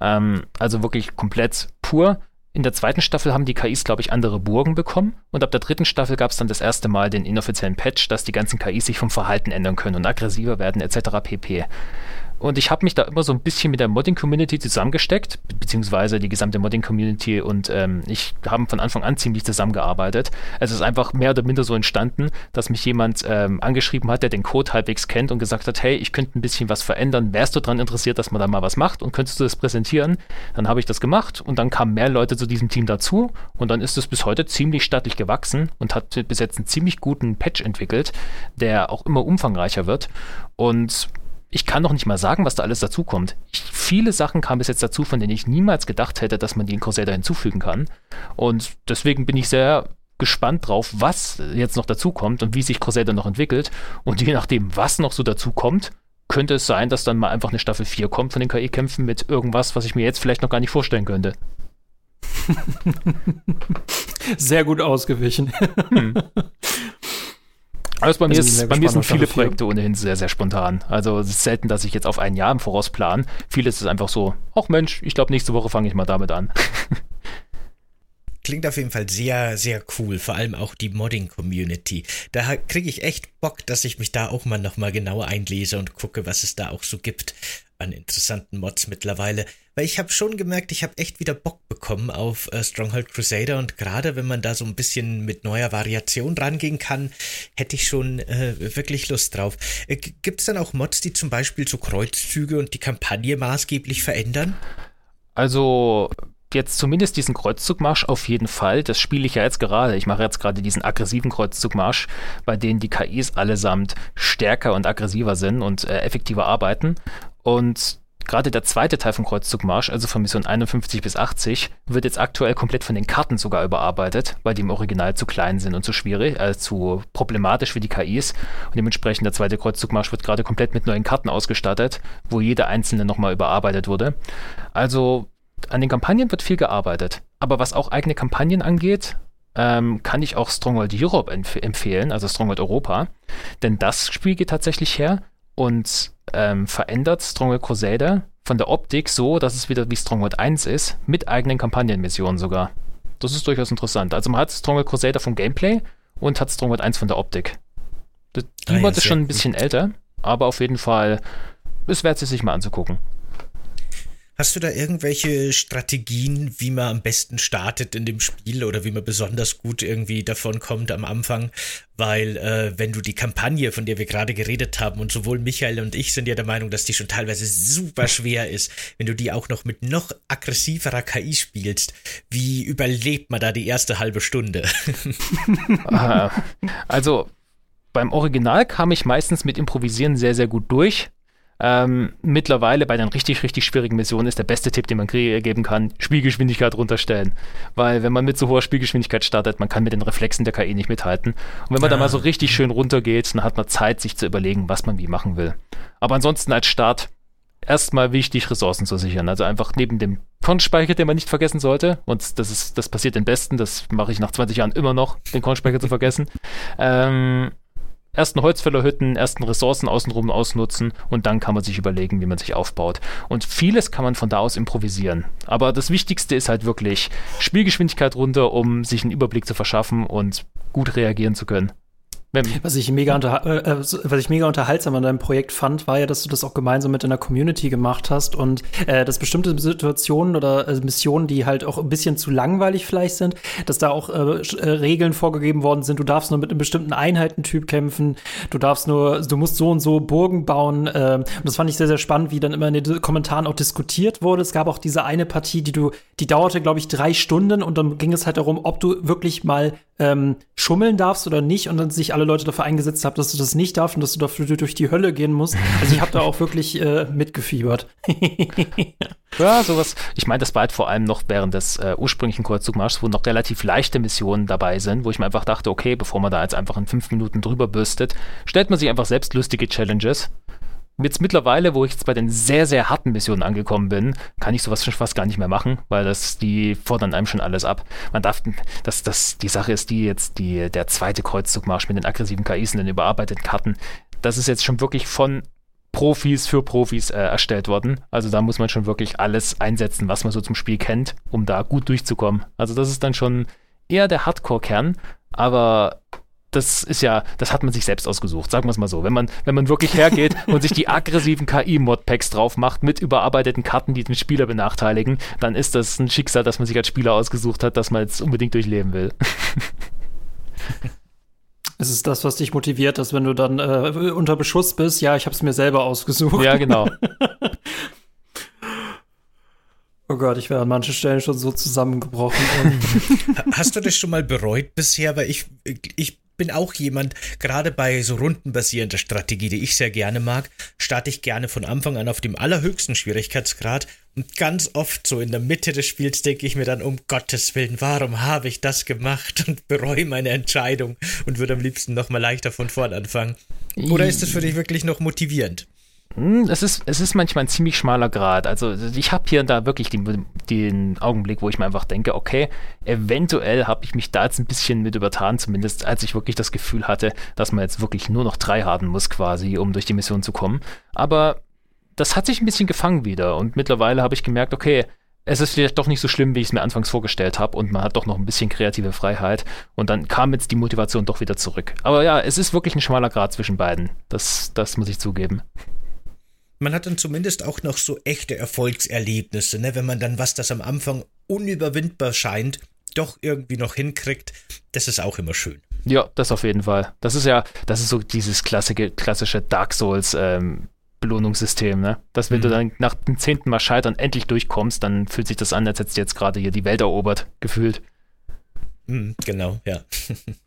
Ähm, also wirklich komplett pur. In der zweiten Staffel haben die KIs, glaube ich, andere Burgen bekommen. Und ab der dritten Staffel gab es dann das erste Mal den inoffiziellen Patch, dass die ganzen KIs sich vom Verhalten ändern können und aggressiver werden etc. pp. Und ich habe mich da immer so ein bisschen mit der Modding-Community zusammengesteckt, beziehungsweise die gesamte Modding-Community und ähm, ich haben von Anfang an ziemlich zusammengearbeitet. Es ist einfach mehr oder minder so entstanden, dass mich jemand ähm, angeschrieben hat, der den Code halbwegs kennt und gesagt hat, hey, ich könnte ein bisschen was verändern, wärst du daran interessiert, dass man da mal was macht und könntest du das präsentieren? Dann habe ich das gemacht und dann kamen mehr Leute zu diesem Team dazu und dann ist es bis heute ziemlich stattlich gewachsen und hat bis jetzt einen ziemlich guten Patch entwickelt, der auch immer umfangreicher wird und ich kann noch nicht mal sagen, was da alles dazukommt. Viele Sachen kamen bis jetzt dazu, von denen ich niemals gedacht hätte, dass man die in Crusader hinzufügen kann. Und deswegen bin ich sehr gespannt drauf, was jetzt noch dazukommt und wie sich Crusader noch entwickelt. Und je nachdem, was noch so dazukommt, könnte es sein, dass dann mal einfach eine Staffel 4 kommt von den KI-Kämpfen mit irgendwas, was ich mir jetzt vielleicht noch gar nicht vorstellen könnte. Sehr gut ausgewichen. Hm. Also bei mir, ist, bei mir sind viele Projekte ohnehin sehr, sehr spontan. Also es ist selten, dass ich jetzt auf ein Jahr im Voraus plan. Vieles ist einfach so, ach Mensch, ich glaube, nächste Woche fange ich mal damit an. Klingt auf jeden Fall sehr, sehr cool, vor allem auch die Modding-Community. Da kriege ich echt Bock, dass ich mich da auch mal nochmal genauer einlese und gucke, was es da auch so gibt an interessanten Mods mittlerweile. Weil ich habe schon gemerkt, ich habe echt wieder Bock bekommen auf äh, Stronghold Crusader und gerade wenn man da so ein bisschen mit neuer Variation rangehen kann, hätte ich schon äh, wirklich Lust drauf. Äh, Gibt es dann auch Mods, die zum Beispiel so Kreuzzüge und die Kampagne maßgeblich verändern? Also jetzt zumindest diesen Kreuzzugmarsch auf jeden Fall. Das spiele ich ja jetzt gerade. Ich mache jetzt gerade diesen aggressiven Kreuzzugmarsch, bei denen die KIs allesamt stärker und aggressiver sind und äh, effektiver arbeiten. Und gerade der zweite Teil von Kreuzzugmarsch, also von Mission 51 bis 80, wird jetzt aktuell komplett von den Karten sogar überarbeitet, weil die im Original zu klein sind und zu schwierig, äh, zu problematisch für die KIs. Und dementsprechend der zweite Kreuzzugmarsch wird gerade komplett mit neuen Karten ausgestattet, wo jede einzelne nochmal überarbeitet wurde. Also an den Kampagnen wird viel gearbeitet. Aber was auch eigene Kampagnen angeht, ähm, kann ich auch Stronghold Europe empf empfehlen, also Stronghold Europa. Denn das Spiel geht tatsächlich her und ähm, verändert Stronghold Crusader von der Optik so, dass es wieder wie Stronghold 1 ist, mit eigenen Kampagnenmissionen sogar. Das ist durchaus interessant. Also man hat Stronghold Crusader vom Gameplay und hat Stronghold 1 von der Optik. Die ah, Mod ist schon ein bisschen älter, aber auf jeden Fall es wert, es sich mal anzugucken. Hast du da irgendwelche Strategien, wie man am besten startet in dem Spiel oder wie man besonders gut irgendwie davon kommt am Anfang? Weil äh, wenn du die Kampagne, von der wir gerade geredet haben, und sowohl Michael und ich sind ja der Meinung, dass die schon teilweise super schwer ist, wenn du die auch noch mit noch aggressiverer KI spielst, wie überlebt man da die erste halbe Stunde? also beim Original kam ich meistens mit Improvisieren sehr, sehr gut durch. Ähm, mittlerweile bei den richtig, richtig schwierigen Missionen ist der beste Tipp, den man geben kann, Spielgeschwindigkeit runterstellen. Weil wenn man mit so hoher Spielgeschwindigkeit startet, man kann mit den Reflexen der KI nicht mithalten. Und wenn man ah. dann mal so richtig schön runtergeht, dann hat man Zeit, sich zu überlegen, was man wie machen will. Aber ansonsten als Start erstmal wichtig, Ressourcen zu sichern. Also einfach neben dem Kornspeicher, den man nicht vergessen sollte. Und das ist, das passiert den Besten. Das mache ich nach 20 Jahren immer noch, den Kornspeicher zu vergessen. Ähm, ersten Holzfällerhütten, ersten Ressourcen außenrum ausnutzen und dann kann man sich überlegen, wie man sich aufbaut. Und vieles kann man von da aus improvisieren. Aber das Wichtigste ist halt wirklich Spielgeschwindigkeit runter, um sich einen Überblick zu verschaffen und gut reagieren zu können. Was ich, mega äh, äh was ich mega unterhaltsam an deinem Projekt fand, war ja, dass du das auch gemeinsam mit deiner Community gemacht hast und äh, dass bestimmte Situationen oder äh, Missionen, die halt auch ein bisschen zu langweilig vielleicht sind, dass da auch äh, äh, Regeln vorgegeben worden sind. Du darfst nur mit einem bestimmten Einheitentyp kämpfen, du darfst nur, du musst so und so Burgen bauen. Äh, und das fand ich sehr, sehr spannend, wie dann immer in den Kommentaren auch diskutiert wurde. Es gab auch diese eine Partie, die du, die dauerte, glaube ich, drei Stunden und dann ging es halt darum, ob du wirklich mal ähm, schummeln darfst oder nicht und dann sich alle Leute dafür eingesetzt haben, dass du das nicht darfst und dass du dafür durch die Hölle gehen musst. Also ich habe da auch wirklich äh, mitgefiebert. ja, sowas. Ich meine, das war halt vor allem noch während des äh, ursprünglichen Kreuzzugmarschs, wo noch relativ leichte Missionen dabei sind, wo ich mir einfach dachte, okay, bevor man da jetzt einfach in fünf Minuten drüber bürstet, stellt man sich einfach selbst lustige Challenges jetzt mittlerweile, wo ich jetzt bei den sehr, sehr harten Missionen angekommen bin, kann ich sowas schon fast gar nicht mehr machen, weil das, die fordern einem schon alles ab. Man darf, das, das, die Sache ist die jetzt, die, der zweite Kreuzzugmarsch mit den aggressiven KIs und den überarbeiteten Karten, das ist jetzt schon wirklich von Profis für Profis äh, erstellt worden. Also da muss man schon wirklich alles einsetzen, was man so zum Spiel kennt, um da gut durchzukommen. Also das ist dann schon eher der Hardcore-Kern, aber das ist ja, das hat man sich selbst ausgesucht, sagen wir es mal so. Wenn man, wenn man wirklich hergeht und sich die aggressiven KI-Modpacks drauf macht mit überarbeiteten Karten, die den Spieler benachteiligen, dann ist das ein Schicksal, das man sich als Spieler ausgesucht hat, das man jetzt unbedingt durchleben will. Es ist das, was dich motiviert, dass wenn du dann äh, unter Beschuss bist, ja, ich habe es mir selber ausgesucht. Ja, genau. Oh Gott, ich wäre an manchen Stellen schon so zusammengebrochen. Hast du das schon mal bereut bisher? Weil ich, ich bin auch jemand, gerade bei so rundenbasierender Strategie, die ich sehr gerne mag, starte ich gerne von Anfang an auf dem allerhöchsten Schwierigkeitsgrad und ganz oft so in der Mitte des Spiels denke ich mir dann, um Gottes Willen, warum habe ich das gemacht und bereue meine Entscheidung und würde am liebsten nochmal leichter von vorn anfangen. Oder ist das für dich wirklich noch motivierend? Hm, es ist, es ist manchmal ein ziemlich schmaler Grad. Also ich habe hier und da wirklich den, den Augenblick, wo ich mir einfach denke, okay, eventuell habe ich mich da jetzt ein bisschen mit übertan, zumindest als ich wirklich das Gefühl hatte, dass man jetzt wirklich nur noch drei haben muss quasi, um durch die Mission zu kommen. Aber das hat sich ein bisschen gefangen wieder und mittlerweile habe ich gemerkt, okay, es ist vielleicht doch nicht so schlimm, wie ich es mir anfangs vorgestellt habe und man hat doch noch ein bisschen kreative Freiheit und dann kam jetzt die Motivation doch wieder zurück. Aber ja, es ist wirklich ein schmaler Grad zwischen beiden. Das, das muss ich zugeben man hat dann zumindest auch noch so echte Erfolgserlebnisse, ne? wenn man dann was, das am Anfang unüberwindbar scheint, doch irgendwie noch hinkriegt. Das ist auch immer schön. Ja, das auf jeden Fall. Das ist ja, das ist so dieses klassische, klassische Dark Souls ähm, Belohnungssystem, ne? Dass wenn mhm. du dann nach dem zehnten Mal scheitern endlich durchkommst, dann fühlt sich das an, als hättest du jetzt gerade hier die Welt erobert, gefühlt. Mhm, genau, ja.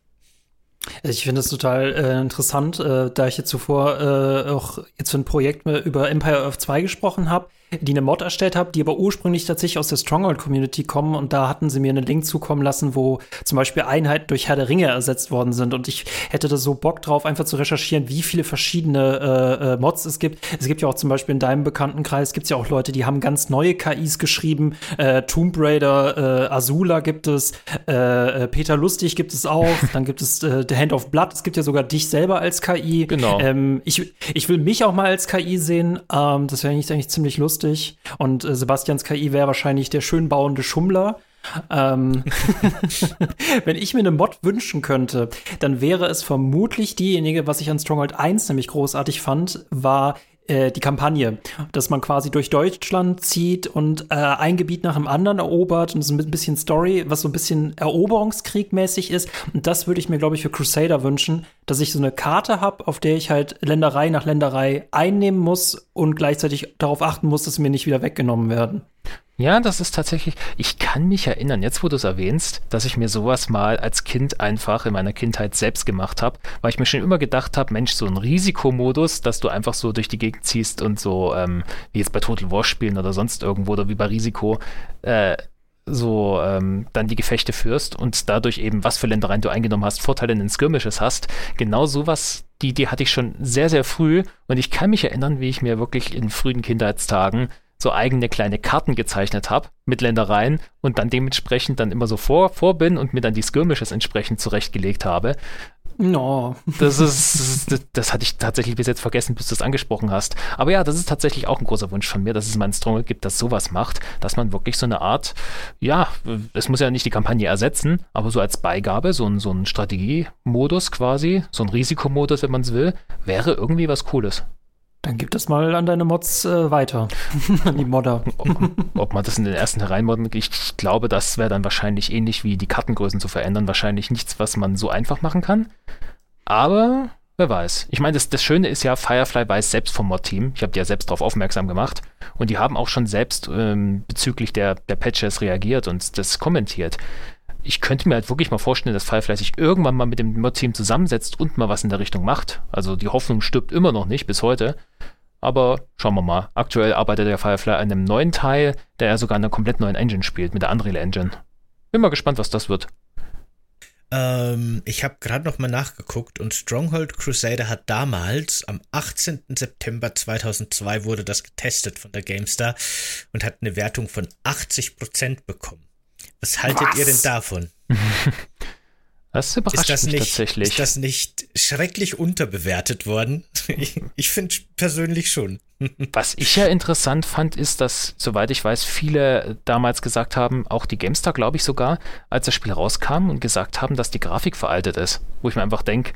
Ich finde es total äh, interessant, äh, da ich jetzt zuvor äh, auch jetzt für ein Projekt über Empire Earth 2 gesprochen habe die eine Mod erstellt habe, die aber ursprünglich tatsächlich aus der Stronghold-Community kommen und da hatten sie mir einen Link zukommen lassen, wo zum Beispiel Einheiten durch Herr der Ringe ersetzt worden sind und ich hätte da so Bock drauf, einfach zu recherchieren, wie viele verschiedene äh, äh, Mods es gibt. Es gibt ja auch zum Beispiel in deinem Bekanntenkreis gibt es ja auch Leute, die haben ganz neue KIs geschrieben. Äh, Tomb Raider, äh, Azula gibt es, äh, Peter Lustig gibt es auch, dann gibt es The Hand of Blood, es gibt ja sogar dich selber als KI. Genau. Ähm, ich, ich will mich auch mal als KI sehen, ähm, das wäre eigentlich ziemlich lustig lustig. Und äh, Sebastians KI wäre wahrscheinlich der schön bauende Schummler. Ähm, wenn ich mir eine Mod wünschen könnte, dann wäre es vermutlich diejenige, was ich an Stronghold 1 nämlich großartig fand, war äh, die Kampagne, dass man quasi durch Deutschland zieht und äh, ein Gebiet nach dem anderen erobert und so ein bisschen Story, was so ein bisschen Eroberungskriegmäßig ist. Und das würde ich mir, glaube ich, für Crusader wünschen, dass ich so eine Karte habe, auf der ich halt Länderei nach Länderei einnehmen muss und gleichzeitig darauf achten muss, dass sie mir nicht wieder weggenommen werden. Ja, das ist tatsächlich, ich kann mich erinnern, jetzt wo du es erwähnst, dass ich mir sowas mal als Kind einfach in meiner Kindheit selbst gemacht habe, weil ich mir schon immer gedacht habe, Mensch, so ein Risikomodus, dass du einfach so durch die Gegend ziehst und so, ähm, wie jetzt bei Total War spielen oder sonst irgendwo oder wie bei Risiko, äh, so ähm, dann die Gefechte führst und dadurch eben, was für Ländereien du eingenommen hast, Vorteile in den Skirmishes hast. Genau sowas, die Idee hatte ich schon sehr, sehr früh und ich kann mich erinnern, wie ich mir wirklich in frühen Kindheitstagen so eigene kleine Karten gezeichnet habe mit Ländereien und dann dementsprechend dann immer so vor, vor bin und mir dann die Skirmishes entsprechend zurechtgelegt habe. No. Das ist, das, das, hatte ich tatsächlich bis jetzt vergessen, bis du es angesprochen hast. Aber ja, das ist tatsächlich auch ein großer Wunsch von mir, dass es mal ein Stronghold gibt, das sowas macht, dass man wirklich so eine Art, ja, es muss ja nicht die Kampagne ersetzen, aber so als Beigabe, so ein, so ein Strategiemodus quasi, so ein Risikomodus, wenn man es will, wäre irgendwie was Cooles. Dann gib das mal an deine Mods äh, weiter. an die Modder. ob, ob, man das in den ersten hereinmodden, ich glaube, das wäre dann wahrscheinlich ähnlich wie die Kartengrößen zu verändern. Wahrscheinlich nichts, was man so einfach machen kann. Aber wer weiß. Ich meine, das, das Schöne ist ja, Firefly weiß selbst vom Mod-Team. Ich habe die ja selbst darauf aufmerksam gemacht. Und die haben auch schon selbst ähm, bezüglich der, der Patches reagiert und das kommentiert ich könnte mir halt wirklich mal vorstellen, dass Firefly sich irgendwann mal mit dem Mod-Team zusammensetzt und mal was in der Richtung macht. Also die Hoffnung stirbt immer noch nicht bis heute. Aber schauen wir mal. Aktuell arbeitet der Firefly an einem neuen Teil, der ja sogar in einer komplett neuen Engine spielt, mit der Unreal Engine. Bin mal gespannt, was das wird. Ähm, ich habe gerade noch mal nachgeguckt und Stronghold Crusader hat damals, am 18. September 2002 wurde das getestet von der GameStar und hat eine Wertung von 80% bekommen. Was haltet Was? ihr denn davon? Das überrascht ist das mich nicht, tatsächlich. Ist das nicht schrecklich unterbewertet worden? Ich, ich finde persönlich schon. Was ich ja interessant fand, ist, dass, soweit ich weiß, viele damals gesagt haben, auch die GameStar, glaube ich sogar, als das Spiel rauskam und gesagt haben, dass die Grafik veraltet ist. Wo ich mir einfach denke,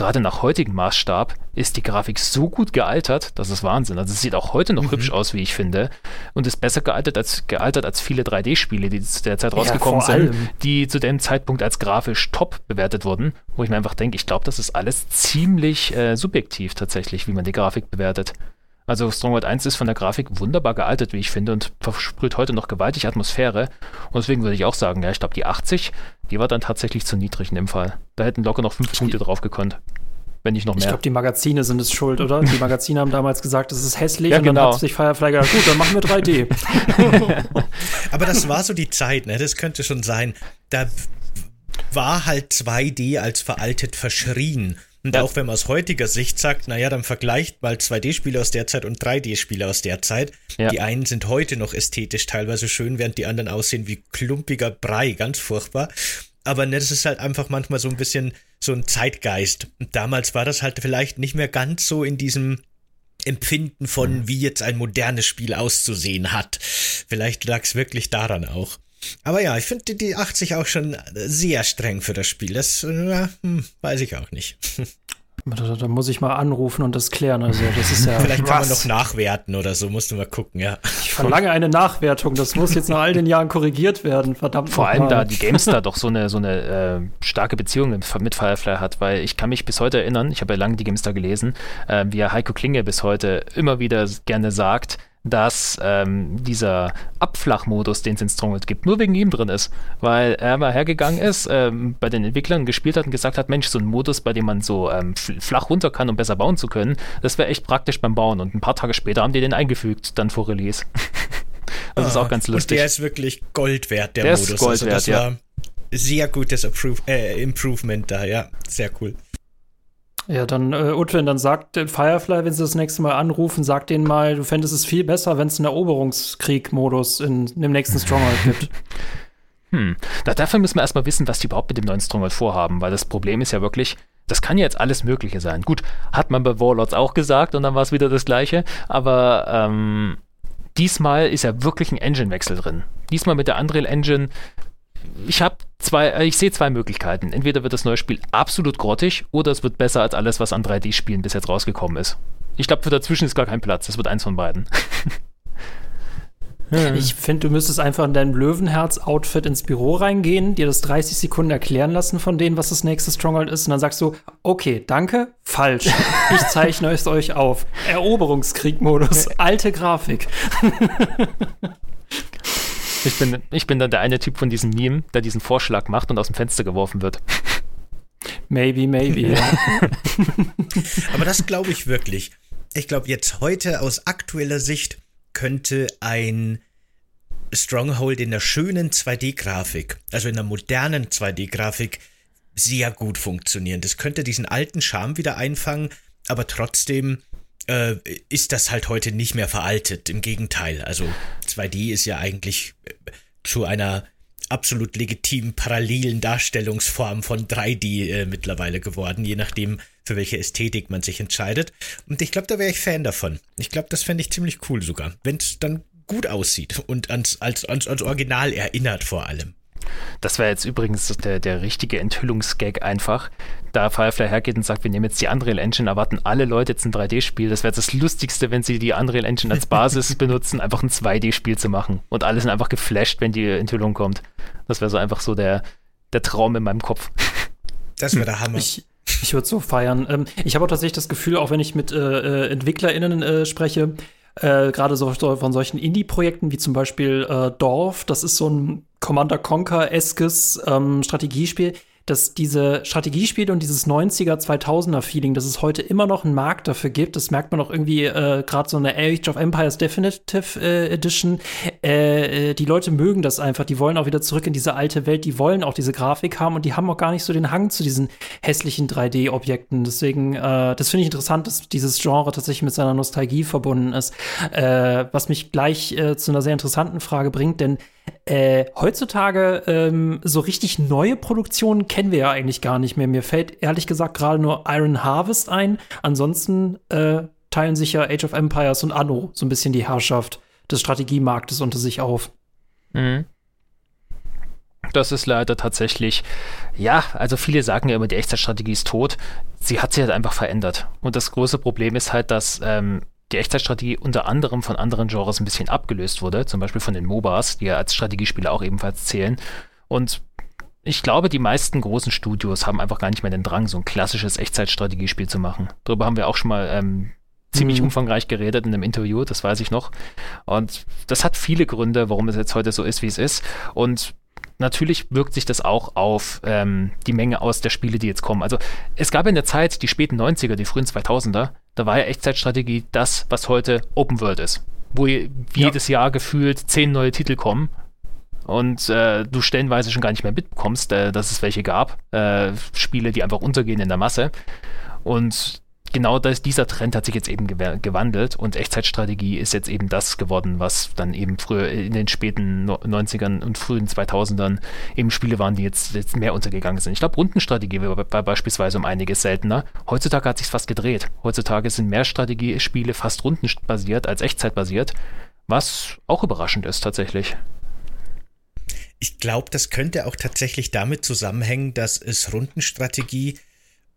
gerade nach heutigem Maßstab ist die Grafik so gut gealtert, das ist Wahnsinn. Also es sieht auch heute noch mhm. hübsch aus, wie ich finde, und ist besser gealtert als gealtert als viele 3D-Spiele, die zu der Zeit rausgekommen ja, sind, die zu dem Zeitpunkt als grafisch top bewertet wurden, wo ich mir einfach denke, ich glaube, das ist alles ziemlich äh, subjektiv tatsächlich, wie man die Grafik bewertet. Also Stronghold 1 ist von der Grafik wunderbar gealtert, wie ich finde, und versprüht heute noch gewaltig Atmosphäre. Und deswegen würde ich auch sagen, ja, ich glaube, die 80, die war dann tatsächlich zu niedrig in dem Fall. Da hätten locker noch fünf Punkte drauf gekonnt. Wenn nicht noch mehr. Ich glaube, die Magazine sind es schuld, oder? Die Magazine haben damals gesagt, es ist hässlich ja, und genau. dann hat sich Firefly gedacht, gut, dann machen wir 3D. Aber das war so die Zeit, ne? Das könnte schon sein. Da war halt 2D als veraltet verschrien. Und ja. auch wenn man aus heutiger Sicht sagt, naja, dann vergleicht mal 2D-Spiele aus der Zeit und 3D-Spiele aus der Zeit. Ja. Die einen sind heute noch ästhetisch teilweise schön, während die anderen aussehen wie klumpiger Brei, ganz furchtbar. Aber ne, das ist halt einfach manchmal so ein bisschen so ein Zeitgeist. Und damals war das halt vielleicht nicht mehr ganz so in diesem Empfinden von, wie jetzt ein modernes Spiel auszusehen hat. Vielleicht lag es wirklich daran auch. Aber ja, ich finde die 80 auch schon sehr streng für das Spiel. Das äh, hm, weiß ich auch nicht. Da, da, muss ich mal anrufen und das klären. Also, das ist ja. Vielleicht kann man noch nachwerten oder so, musst du mal gucken, ja. Ich verlange eine Nachwertung. Das muss jetzt nach all den Jahren korrigiert werden, verdammt. Vor allem, da die GameStar doch so eine, so eine äh, starke Beziehung mit Firefly hat, weil ich kann mich bis heute erinnern, ich habe ja lange die GameStar gelesen, äh, wie Heiko Klinge bis heute immer wieder gerne sagt, dass ähm, dieser Abflachmodus, den es in Stronghold gibt, nur wegen ihm drin ist. Weil er mal hergegangen ist, ähm, bei den Entwicklern gespielt hat und gesagt hat, Mensch, so ein Modus, bei dem man so ähm, flach runter kann, um besser bauen zu können, das wäre echt praktisch beim Bauen. Und ein paar Tage später haben die den eingefügt, dann vor Release. das ah, ist auch ganz lustig. Und der ist wirklich Gold wert, der, der Modus. Ist Gold also das wert, war ja. sehr gutes Approve äh, Improvement da, ja. Sehr cool. Ja, dann, äh, Utwin, dann sagt Firefly, wenn sie das nächste Mal anrufen, sag denen mal, du fändest es viel besser, wenn es einen Eroberungskrieg-Modus in, in dem nächsten Stronghold gibt. Hm. Na, dafür müssen wir erstmal wissen, was die überhaupt mit dem neuen Stronghold vorhaben, weil das Problem ist ja wirklich, das kann ja jetzt alles Mögliche sein. Gut, hat man bei Warlords auch gesagt und dann war es wieder das Gleiche, aber ähm, diesmal ist ja wirklich ein Engine-Wechsel drin. Diesmal mit der Unreal Engine ich habe zwei, äh, ich sehe zwei Möglichkeiten. Entweder wird das neue Spiel absolut grottig oder es wird besser als alles, was an 3D-Spielen bis jetzt rausgekommen ist. Ich glaube, für dazwischen ist gar kein Platz. Das wird eins von beiden. Ich finde, du müsstest einfach in dein Löwenherz-Outfit ins Büro reingehen, dir das 30 Sekunden erklären lassen von denen, was das nächste Stronghold ist, und dann sagst du, okay, danke, falsch. Ich zeichne es euch auf. Eroberungskrieg-Modus, alte Grafik. Ich bin, ich bin dann der eine Typ von diesem Meme, der diesen Vorschlag macht und aus dem Fenster geworfen wird. Maybe, maybe. Ja. Aber das glaube ich wirklich. Ich glaube, jetzt heute aus aktueller Sicht könnte ein Stronghold in der schönen 2D-Grafik, also in der modernen 2D-Grafik, sehr gut funktionieren. Das könnte diesen alten Charme wieder einfangen, aber trotzdem äh, ist das halt heute nicht mehr veraltet. Im Gegenteil, also 2D ist ja eigentlich äh, zu einer absolut legitimen parallelen Darstellungsform von 3D äh, mittlerweile geworden, je nachdem, für welche Ästhetik man sich entscheidet. Und ich glaube, da wäre ich Fan davon. Ich glaube, das fände ich ziemlich cool sogar, wenn es dann gut aussieht und ans, als, ans, ans Original erinnert vor allem. Das wäre jetzt übrigens der, der richtige Enthüllungsgag einfach. Da Firefly hergeht und sagt, wir nehmen jetzt die Unreal Engine, erwarten alle Leute jetzt ein 3D-Spiel. Das wäre das Lustigste, wenn sie die Unreal Engine als Basis benutzen, einfach ein 2D-Spiel zu machen. Und alle sind einfach geflasht, wenn die Enthüllung kommt. Das wäre so einfach so der, der Traum in meinem Kopf. Das wäre der Hammer. Ich, ich würde so feiern. Ähm, ich habe auch tatsächlich das Gefühl, auch wenn ich mit äh, äh EntwicklerInnen äh, spreche, äh, gerade so von solchen Indie-Projekten wie zum Beispiel äh, Dorf, das ist so ein Commander Conquer-eskes ähm, Strategiespiel dass diese Strategiespiele und dieses 90er, 2000er Feeling, dass es heute immer noch einen Markt dafür gibt, das merkt man auch irgendwie äh, gerade so eine Age of Empires Definitive äh, Edition. Äh, äh, die Leute mögen das einfach, die wollen auch wieder zurück in diese alte Welt, die wollen auch diese Grafik haben und die haben auch gar nicht so den Hang zu diesen hässlichen 3D-Objekten. Deswegen, äh, das finde ich interessant, dass dieses Genre tatsächlich mit seiner Nostalgie verbunden ist. Äh, was mich gleich äh, zu einer sehr interessanten Frage bringt, denn äh, heutzutage ähm, so richtig neue Produktionen kennen wir ja eigentlich gar nicht mehr. Mir fällt ehrlich gesagt gerade nur Iron Harvest ein. Ansonsten äh, teilen sich ja Age of Empires und Anno so ein bisschen die Herrschaft des Strategiemarktes unter sich auf. Mhm. Das ist leider tatsächlich, ja, also viele sagen ja immer, die Echtzeitstrategie ist tot. Sie hat sich halt einfach verändert. Und das große Problem ist halt, dass ähm, die Echtzeitstrategie unter anderem von anderen Genres ein bisschen abgelöst wurde, zum Beispiel von den MOBAs, die ja als Strategiespiele auch ebenfalls zählen. Und ich glaube, die meisten großen Studios haben einfach gar nicht mehr den Drang, so ein klassisches Echtzeitstrategiespiel zu machen. Darüber haben wir auch schon mal ähm, ziemlich mhm. umfangreich geredet in einem Interview, das weiß ich noch. Und das hat viele Gründe, warum es jetzt heute so ist, wie es ist. Und natürlich wirkt sich das auch auf ähm, die Menge aus der Spiele, die jetzt kommen. Also es gab in der Zeit, die späten 90er, die frühen 2000er, da war ja Echtzeitstrategie das, was heute Open World ist. Wo jedes ja. Jahr gefühlt zehn neue Titel kommen und äh, du stellenweise schon gar nicht mehr mitbekommst, äh, dass es welche gab. Äh, Spiele, die einfach untergehen in der Masse. Und genau das, dieser Trend hat sich jetzt eben gewandelt und Echtzeitstrategie ist jetzt eben das geworden, was dann eben früher in den späten 90ern und frühen 2000ern eben Spiele waren, die jetzt, jetzt mehr untergegangen sind. Ich glaube, Rundenstrategie war, war, beispielsweise um einiges seltener. Heutzutage hat sich fast gedreht. Heutzutage sind mehr Strategiespiele fast rundenbasiert als echtzeitbasiert, was auch überraschend ist tatsächlich. Ich glaube, das könnte auch tatsächlich damit zusammenhängen, dass es Rundenstrategie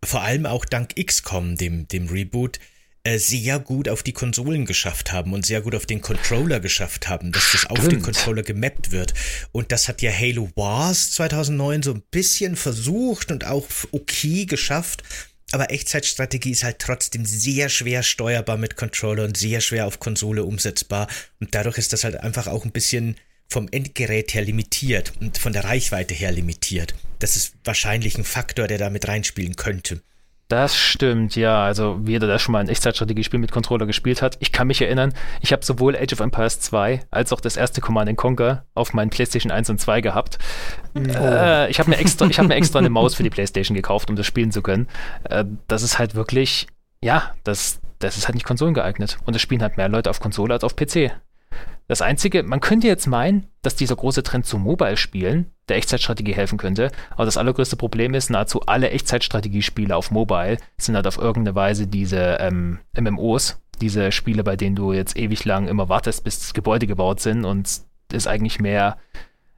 vor allem auch dank XCOM, dem, dem Reboot, äh, sehr gut auf die Konsolen geschafft haben und sehr gut auf den Controller geschafft haben, dass das auf den Controller gemappt wird. Und das hat ja Halo Wars 2009 so ein bisschen versucht und auch okay geschafft. Aber Echtzeitstrategie ist halt trotzdem sehr schwer steuerbar mit Controller und sehr schwer auf Konsole umsetzbar. Und dadurch ist das halt einfach auch ein bisschen vom Endgerät her limitiert und von der Reichweite her limitiert. Das ist wahrscheinlich ein Faktor, der da mit reinspielen könnte. Das stimmt, ja. Also jeder, der schon mal ein Echtzeitstrategiespiel mit Controller gespielt hat, ich kann mich erinnern, ich habe sowohl Age of Empires 2 als auch das erste Command Conquer auf meinen PlayStation 1 und 2 gehabt. Oh. Äh, ich habe mir, extra, hab mir extra eine Maus für die PlayStation gekauft, um das spielen zu können. Äh, das ist halt wirklich, ja, das, das ist halt nicht konsolengeeignet. Und es spielen halt mehr Leute auf Konsole als auf PC. Das Einzige, man könnte jetzt meinen, dass dieser große Trend zu Mobile-Spielen der Echtzeitstrategie helfen könnte, aber das allergrößte Problem ist, nahezu alle Echtzeitstrategiespiele auf Mobile sind halt auf irgendeine Weise diese ähm, MMOs, diese Spiele, bei denen du jetzt ewig lang immer wartest, bis Gebäude gebaut sind und es eigentlich mehr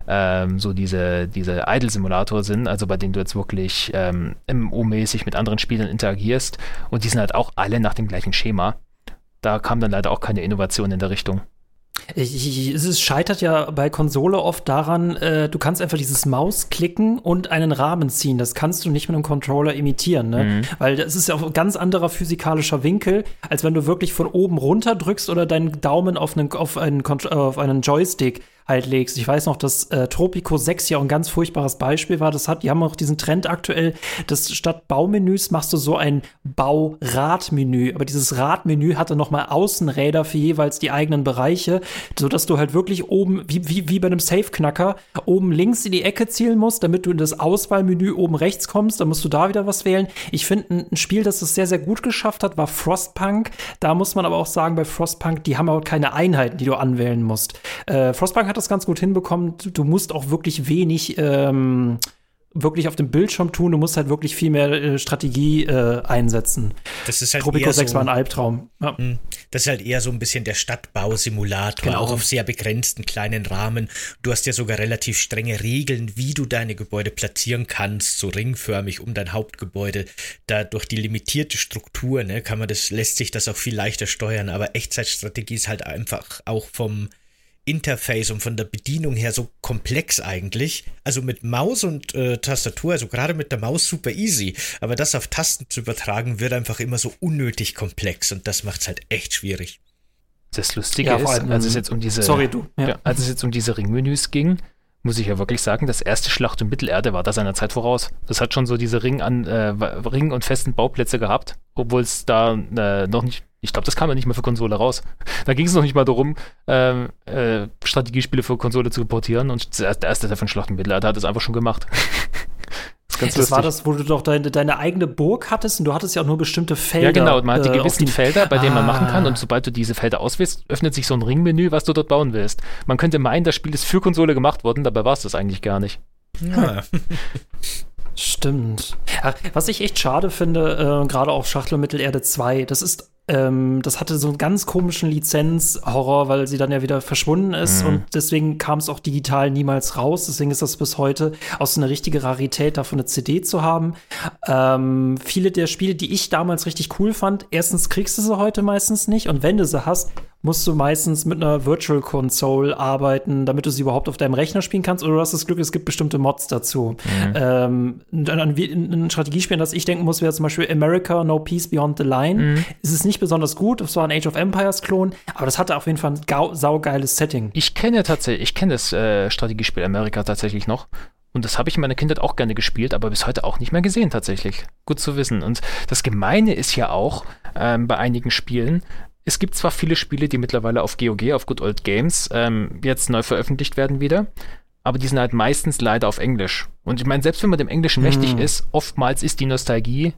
ähm, so diese, diese Idle-Simulator sind, also bei denen du jetzt wirklich ähm, MMO-mäßig mit anderen Spielern interagierst und die sind halt auch alle nach dem gleichen Schema. da kam dann leider auch keine Innovation in der Richtung. Es scheitert ja bei Konsole oft daran, äh, du kannst einfach dieses Maus klicken und einen Rahmen ziehen. Das kannst du nicht mit einem Controller imitieren, ne? Mhm. Weil das ist ja auch ein ganz anderer physikalischer Winkel, als wenn du wirklich von oben runter drückst oder deinen Daumen auf einen, auf einen, auf einen Joystick halt legst. Ich weiß noch, dass äh, Tropico 6 ja auch ein ganz furchtbares Beispiel war. Das hat, die haben auch diesen Trend aktuell, dass statt Baumenüs machst du so ein Bauradmenü. Aber dieses Radmenü hatte noch mal Außenräder für jeweils die eigenen Bereiche, so dass du halt wirklich oben, wie, wie, wie bei einem Safe-Knacker, oben links in die Ecke zielen musst, damit du in das Auswahlmenü oben rechts kommst. Dann musst du da wieder was wählen. Ich finde, ein Spiel, das es sehr, sehr gut geschafft hat, war Frostpunk. Da muss man aber auch sagen, bei Frostpunk, die haben auch keine Einheiten, die du anwählen musst. Äh, Frostpunk hat hat das ganz gut hinbekommen. Du musst auch wirklich wenig ähm, wirklich auf dem Bildschirm tun. Du musst halt wirklich viel mehr äh, Strategie äh, einsetzen. Das ist halt Tropico 6 so, war ein Albtraum. Ja. Hm. Das ist halt eher so ein bisschen der Stadtbausimulator, genau. auch auf sehr begrenzten kleinen Rahmen. Du hast ja sogar relativ strenge Regeln, wie du deine Gebäude platzieren kannst, so ringförmig um dein Hauptgebäude. Da durch die limitierte Struktur, ne, kann man das, lässt sich das auch viel leichter steuern. Aber Echtzeitstrategie ist halt einfach auch vom Interface und von der Bedienung her so komplex eigentlich. Also mit Maus und äh, Tastatur, also gerade mit der Maus super easy, aber das auf Tasten zu übertragen wird einfach immer so unnötig komplex und das macht es halt echt schwierig. Das Lustige ja, ist, allem, als es jetzt um diese, sorry, du. Ja. Ja, als es jetzt um diese Ringmenüs ging, muss ich ja wirklich sagen, das erste Schlacht um Mittelerde war da seiner Zeit voraus. Das hat schon so diese Ring an äh, Ring und festen Bauplätze gehabt, obwohl es da äh, noch nicht ich glaube, das kam ja nicht mehr für Konsole raus. Da ging es noch nicht mal darum, ähm, äh, Strategiespiele für Konsole zu portieren und der erste der von Schlacht im Mittelalter hat das einfach schon gemacht. das, das lustig. war das, wo du doch deine, deine, eigene Burg hattest und du hattest ja auch nur bestimmte Felder. Ja, genau, man hat die äh, gewissen Felder, bei denen ah. man machen kann und sobald du diese Felder auswählst, öffnet sich so ein Ringmenü, was du dort bauen willst. Man könnte meinen, das Spiel ist für Konsole gemacht worden, dabei war es das eigentlich gar nicht. Ja. Stimmt. Was ich echt schade finde, äh, gerade auf Schachtel Mittelerde 2, das ist ähm, das hatte so einen ganz komischen Lizenz-Horror, weil sie dann ja wieder verschwunden ist mhm. und deswegen kam es auch digital niemals raus. Deswegen ist das bis heute auch so eine richtige Rarität, davon eine CD zu haben. Ähm, viele der Spiele, die ich damals richtig cool fand, erstens kriegst du sie heute meistens nicht und wenn du sie hast, musst du meistens mit einer Virtual Console arbeiten, damit du sie überhaupt auf deinem Rechner spielen kannst. Oder du hast das Glück, es gibt bestimmte Mods dazu. Mhm. Ähm, ein, ein Strategiespiel, an das ich denken muss, wäre zum Beispiel America No Peace Beyond the Line. Mhm. Es ist nicht besonders gut, es war ein Age of Empires Klon, aber das hatte auf jeden Fall ein saugeiles Setting. Ich kenne tatsächlich, ich kenne das äh, Strategiespiel America tatsächlich noch. Und das habe ich in meiner Kindheit auch gerne gespielt, aber bis heute auch nicht mehr gesehen tatsächlich. Gut zu wissen. Und das Gemeine ist ja auch ähm, bei einigen Spielen, es gibt zwar viele Spiele, die mittlerweile auf GOG, auf Good Old Games, ähm, jetzt neu veröffentlicht werden wieder, aber die sind halt meistens leider auf Englisch. Und ich meine, selbst wenn man dem Englischen hm. mächtig ist, oftmals ist die Nostalgie,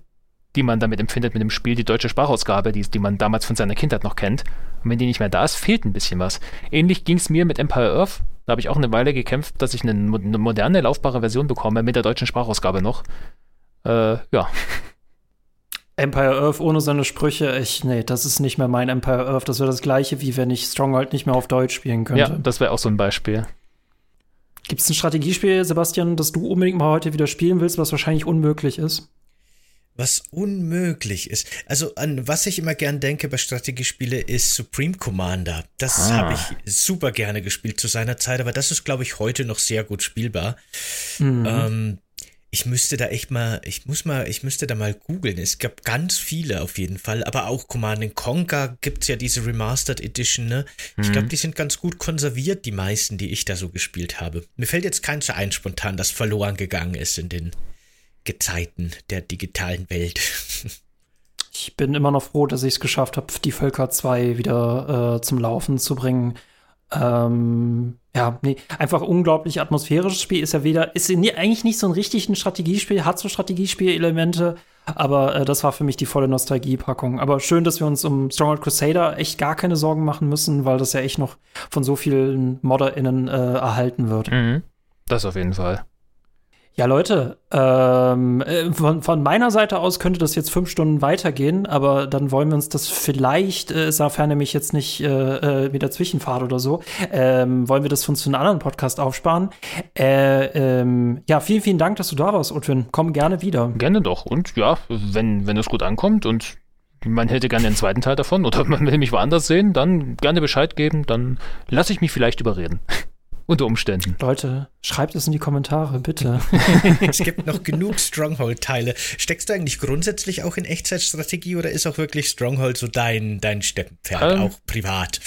die man damit empfindet mit dem Spiel, die deutsche Sprachausgabe, die, die man damals von seiner Kindheit noch kennt. Und wenn die nicht mehr da ist, fehlt ein bisschen was. Ähnlich ging es mir mit Empire Earth. Da habe ich auch eine Weile gekämpft, dass ich eine, eine moderne, laufbare Version bekomme mit der deutschen Sprachausgabe noch. Äh, ja. Empire Earth ohne seine Sprüche, ich, nee, das ist nicht mehr mein Empire Earth. Das wäre das gleiche, wie wenn ich Stronghold nicht mehr auf Deutsch spielen könnte. Ja, das wäre auch so ein Beispiel. Gibt es ein Strategiespiel, Sebastian, das du unbedingt mal heute wieder spielen willst, was wahrscheinlich unmöglich ist? Was unmöglich ist. Also an was ich immer gern denke bei Strategiespiele ist Supreme Commander. Das ah. habe ich super gerne gespielt zu seiner Zeit, aber das ist, glaube ich, heute noch sehr gut spielbar. Mhm. Ähm, ich müsste da echt mal, ich muss mal, ich müsste da mal googeln. Es gab ganz viele auf jeden Fall, aber auch Command Conquer gibt's ja diese Remastered Edition, ne? Ich glaube, mhm. die sind ganz gut konserviert, die meisten, die ich da so gespielt habe. Mir fällt jetzt keins ein spontan, das verloren gegangen ist in den Gezeiten der digitalen Welt. ich bin immer noch froh, dass ich es geschafft habe, die Völker 2 wieder äh, zum Laufen zu bringen. Ähm, ja, nee, einfach unglaublich atmosphärisches Spiel. Ist ja weder, ist nie, eigentlich nicht so ein richtig ein Strategiespiel, hat so Strategiespielelemente, aber äh, das war für mich die volle Nostalgiepackung. Aber schön, dass wir uns um Stronghold Crusader echt gar keine Sorgen machen müssen, weil das ja echt noch von so vielen ModderInnen äh, erhalten wird. Mhm. Das auf jeden Fall. Ja, Leute, ähm, äh, von, von, meiner Seite aus könnte das jetzt fünf Stunden weitergehen, aber dann wollen wir uns das vielleicht, äh, sofern nämlich jetzt nicht äh, äh, wieder Zwischenfahrt oder so, ähm, wollen wir das von zu einem anderen Podcast aufsparen. Äh, ähm, ja, vielen, vielen Dank, dass du da warst, Utwin. Komm gerne wieder. Gerne doch. Und ja, wenn, wenn es gut ankommt und man hätte gerne den zweiten Teil davon oder man will mich woanders sehen, dann gerne Bescheid geben, dann lasse ich mich vielleicht überreden. Unter Umständen. Leute, schreibt es in die Kommentare, bitte. es gibt noch genug Stronghold-Teile. Steckst du eigentlich grundsätzlich auch in Echtzeitstrategie oder ist auch wirklich Stronghold so dein, dein Steppenpferd, ähm, auch privat?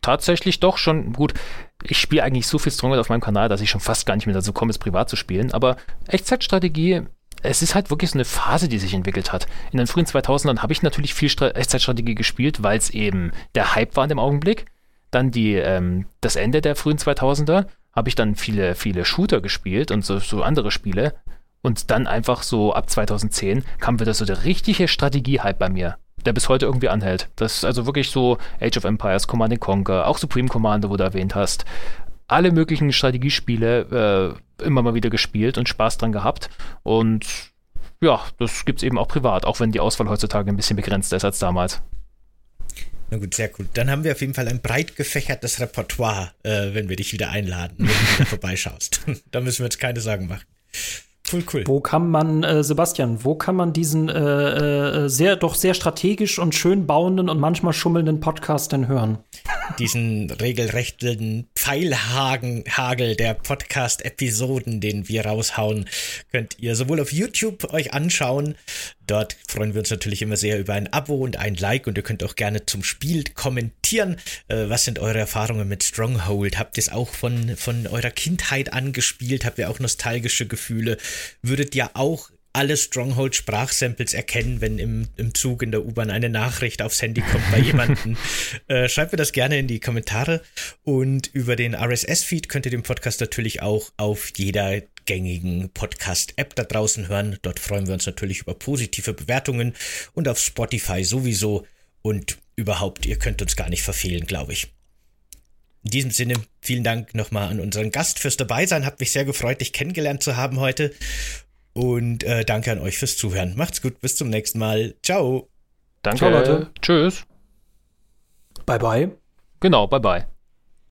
Tatsächlich doch schon gut. Ich spiele eigentlich so viel Stronghold auf meinem Kanal, dass ich schon fast gar nicht mehr dazu komme, es privat zu spielen. Aber Echtzeitstrategie es ist halt wirklich so eine Phase, die sich entwickelt hat. In den frühen 2000ern habe ich natürlich viel Echtzeitstrategie gespielt, weil es eben der Hype war in dem Augenblick. Dann die, ähm, das Ende der frühen 2000er habe ich dann viele, viele Shooter gespielt und so, so andere Spiele. Und dann einfach so ab 2010 kam wieder so der richtige Strategie-Hype bei mir, der bis heute irgendwie anhält. Das ist also wirklich so Age of Empires, Command Conquer, auch Supreme Commander, wo du erwähnt hast. Alle möglichen Strategiespiele äh, immer mal wieder gespielt und Spaß dran gehabt. Und ja, das gibt es eben auch privat, auch wenn die Auswahl heutzutage ein bisschen begrenzter ist als damals. Na gut, sehr gut. Dann haben wir auf jeden Fall ein breit gefächertes Repertoire, äh, wenn wir dich wieder einladen, wenn du wieder vorbeischaust. da müssen wir uns keine Sorgen machen. Cool, cool. Wo kann man, äh, Sebastian, wo kann man diesen äh, äh, sehr, doch sehr strategisch und schön bauenden und manchmal schummelnden Podcast denn hören? Diesen regelrechten Pfeilhagel der Podcast-Episoden, den wir raushauen, könnt ihr sowohl auf YouTube euch anschauen, Dort freuen wir uns natürlich immer sehr über ein Abo und ein Like und ihr könnt auch gerne zum Spiel kommentieren. Äh, was sind eure Erfahrungen mit Stronghold? Habt ihr es auch von, von eurer Kindheit angespielt? Habt ihr auch nostalgische Gefühle? Würdet ihr auch alle Stronghold-Sprachsamples erkennen, wenn im, im Zug in der U-Bahn eine Nachricht aufs Handy kommt bei jemandem. äh, schreibt mir das gerne in die Kommentare. Und über den RSS-Feed könnt ihr den Podcast natürlich auch auf jeder gängigen Podcast-App da draußen hören. Dort freuen wir uns natürlich über positive Bewertungen und auf Spotify sowieso. Und überhaupt, ihr könnt uns gar nicht verfehlen, glaube ich. In diesem Sinne, vielen Dank nochmal an unseren Gast fürs Dabeisein. Hat mich sehr gefreut, dich kennengelernt zu haben heute. Und äh, danke an euch fürs Zuhören. Macht's gut, bis zum nächsten Mal. Ciao. Danke, Ciao, Leute. Tschüss. Bye, bye. Genau, bye, bye.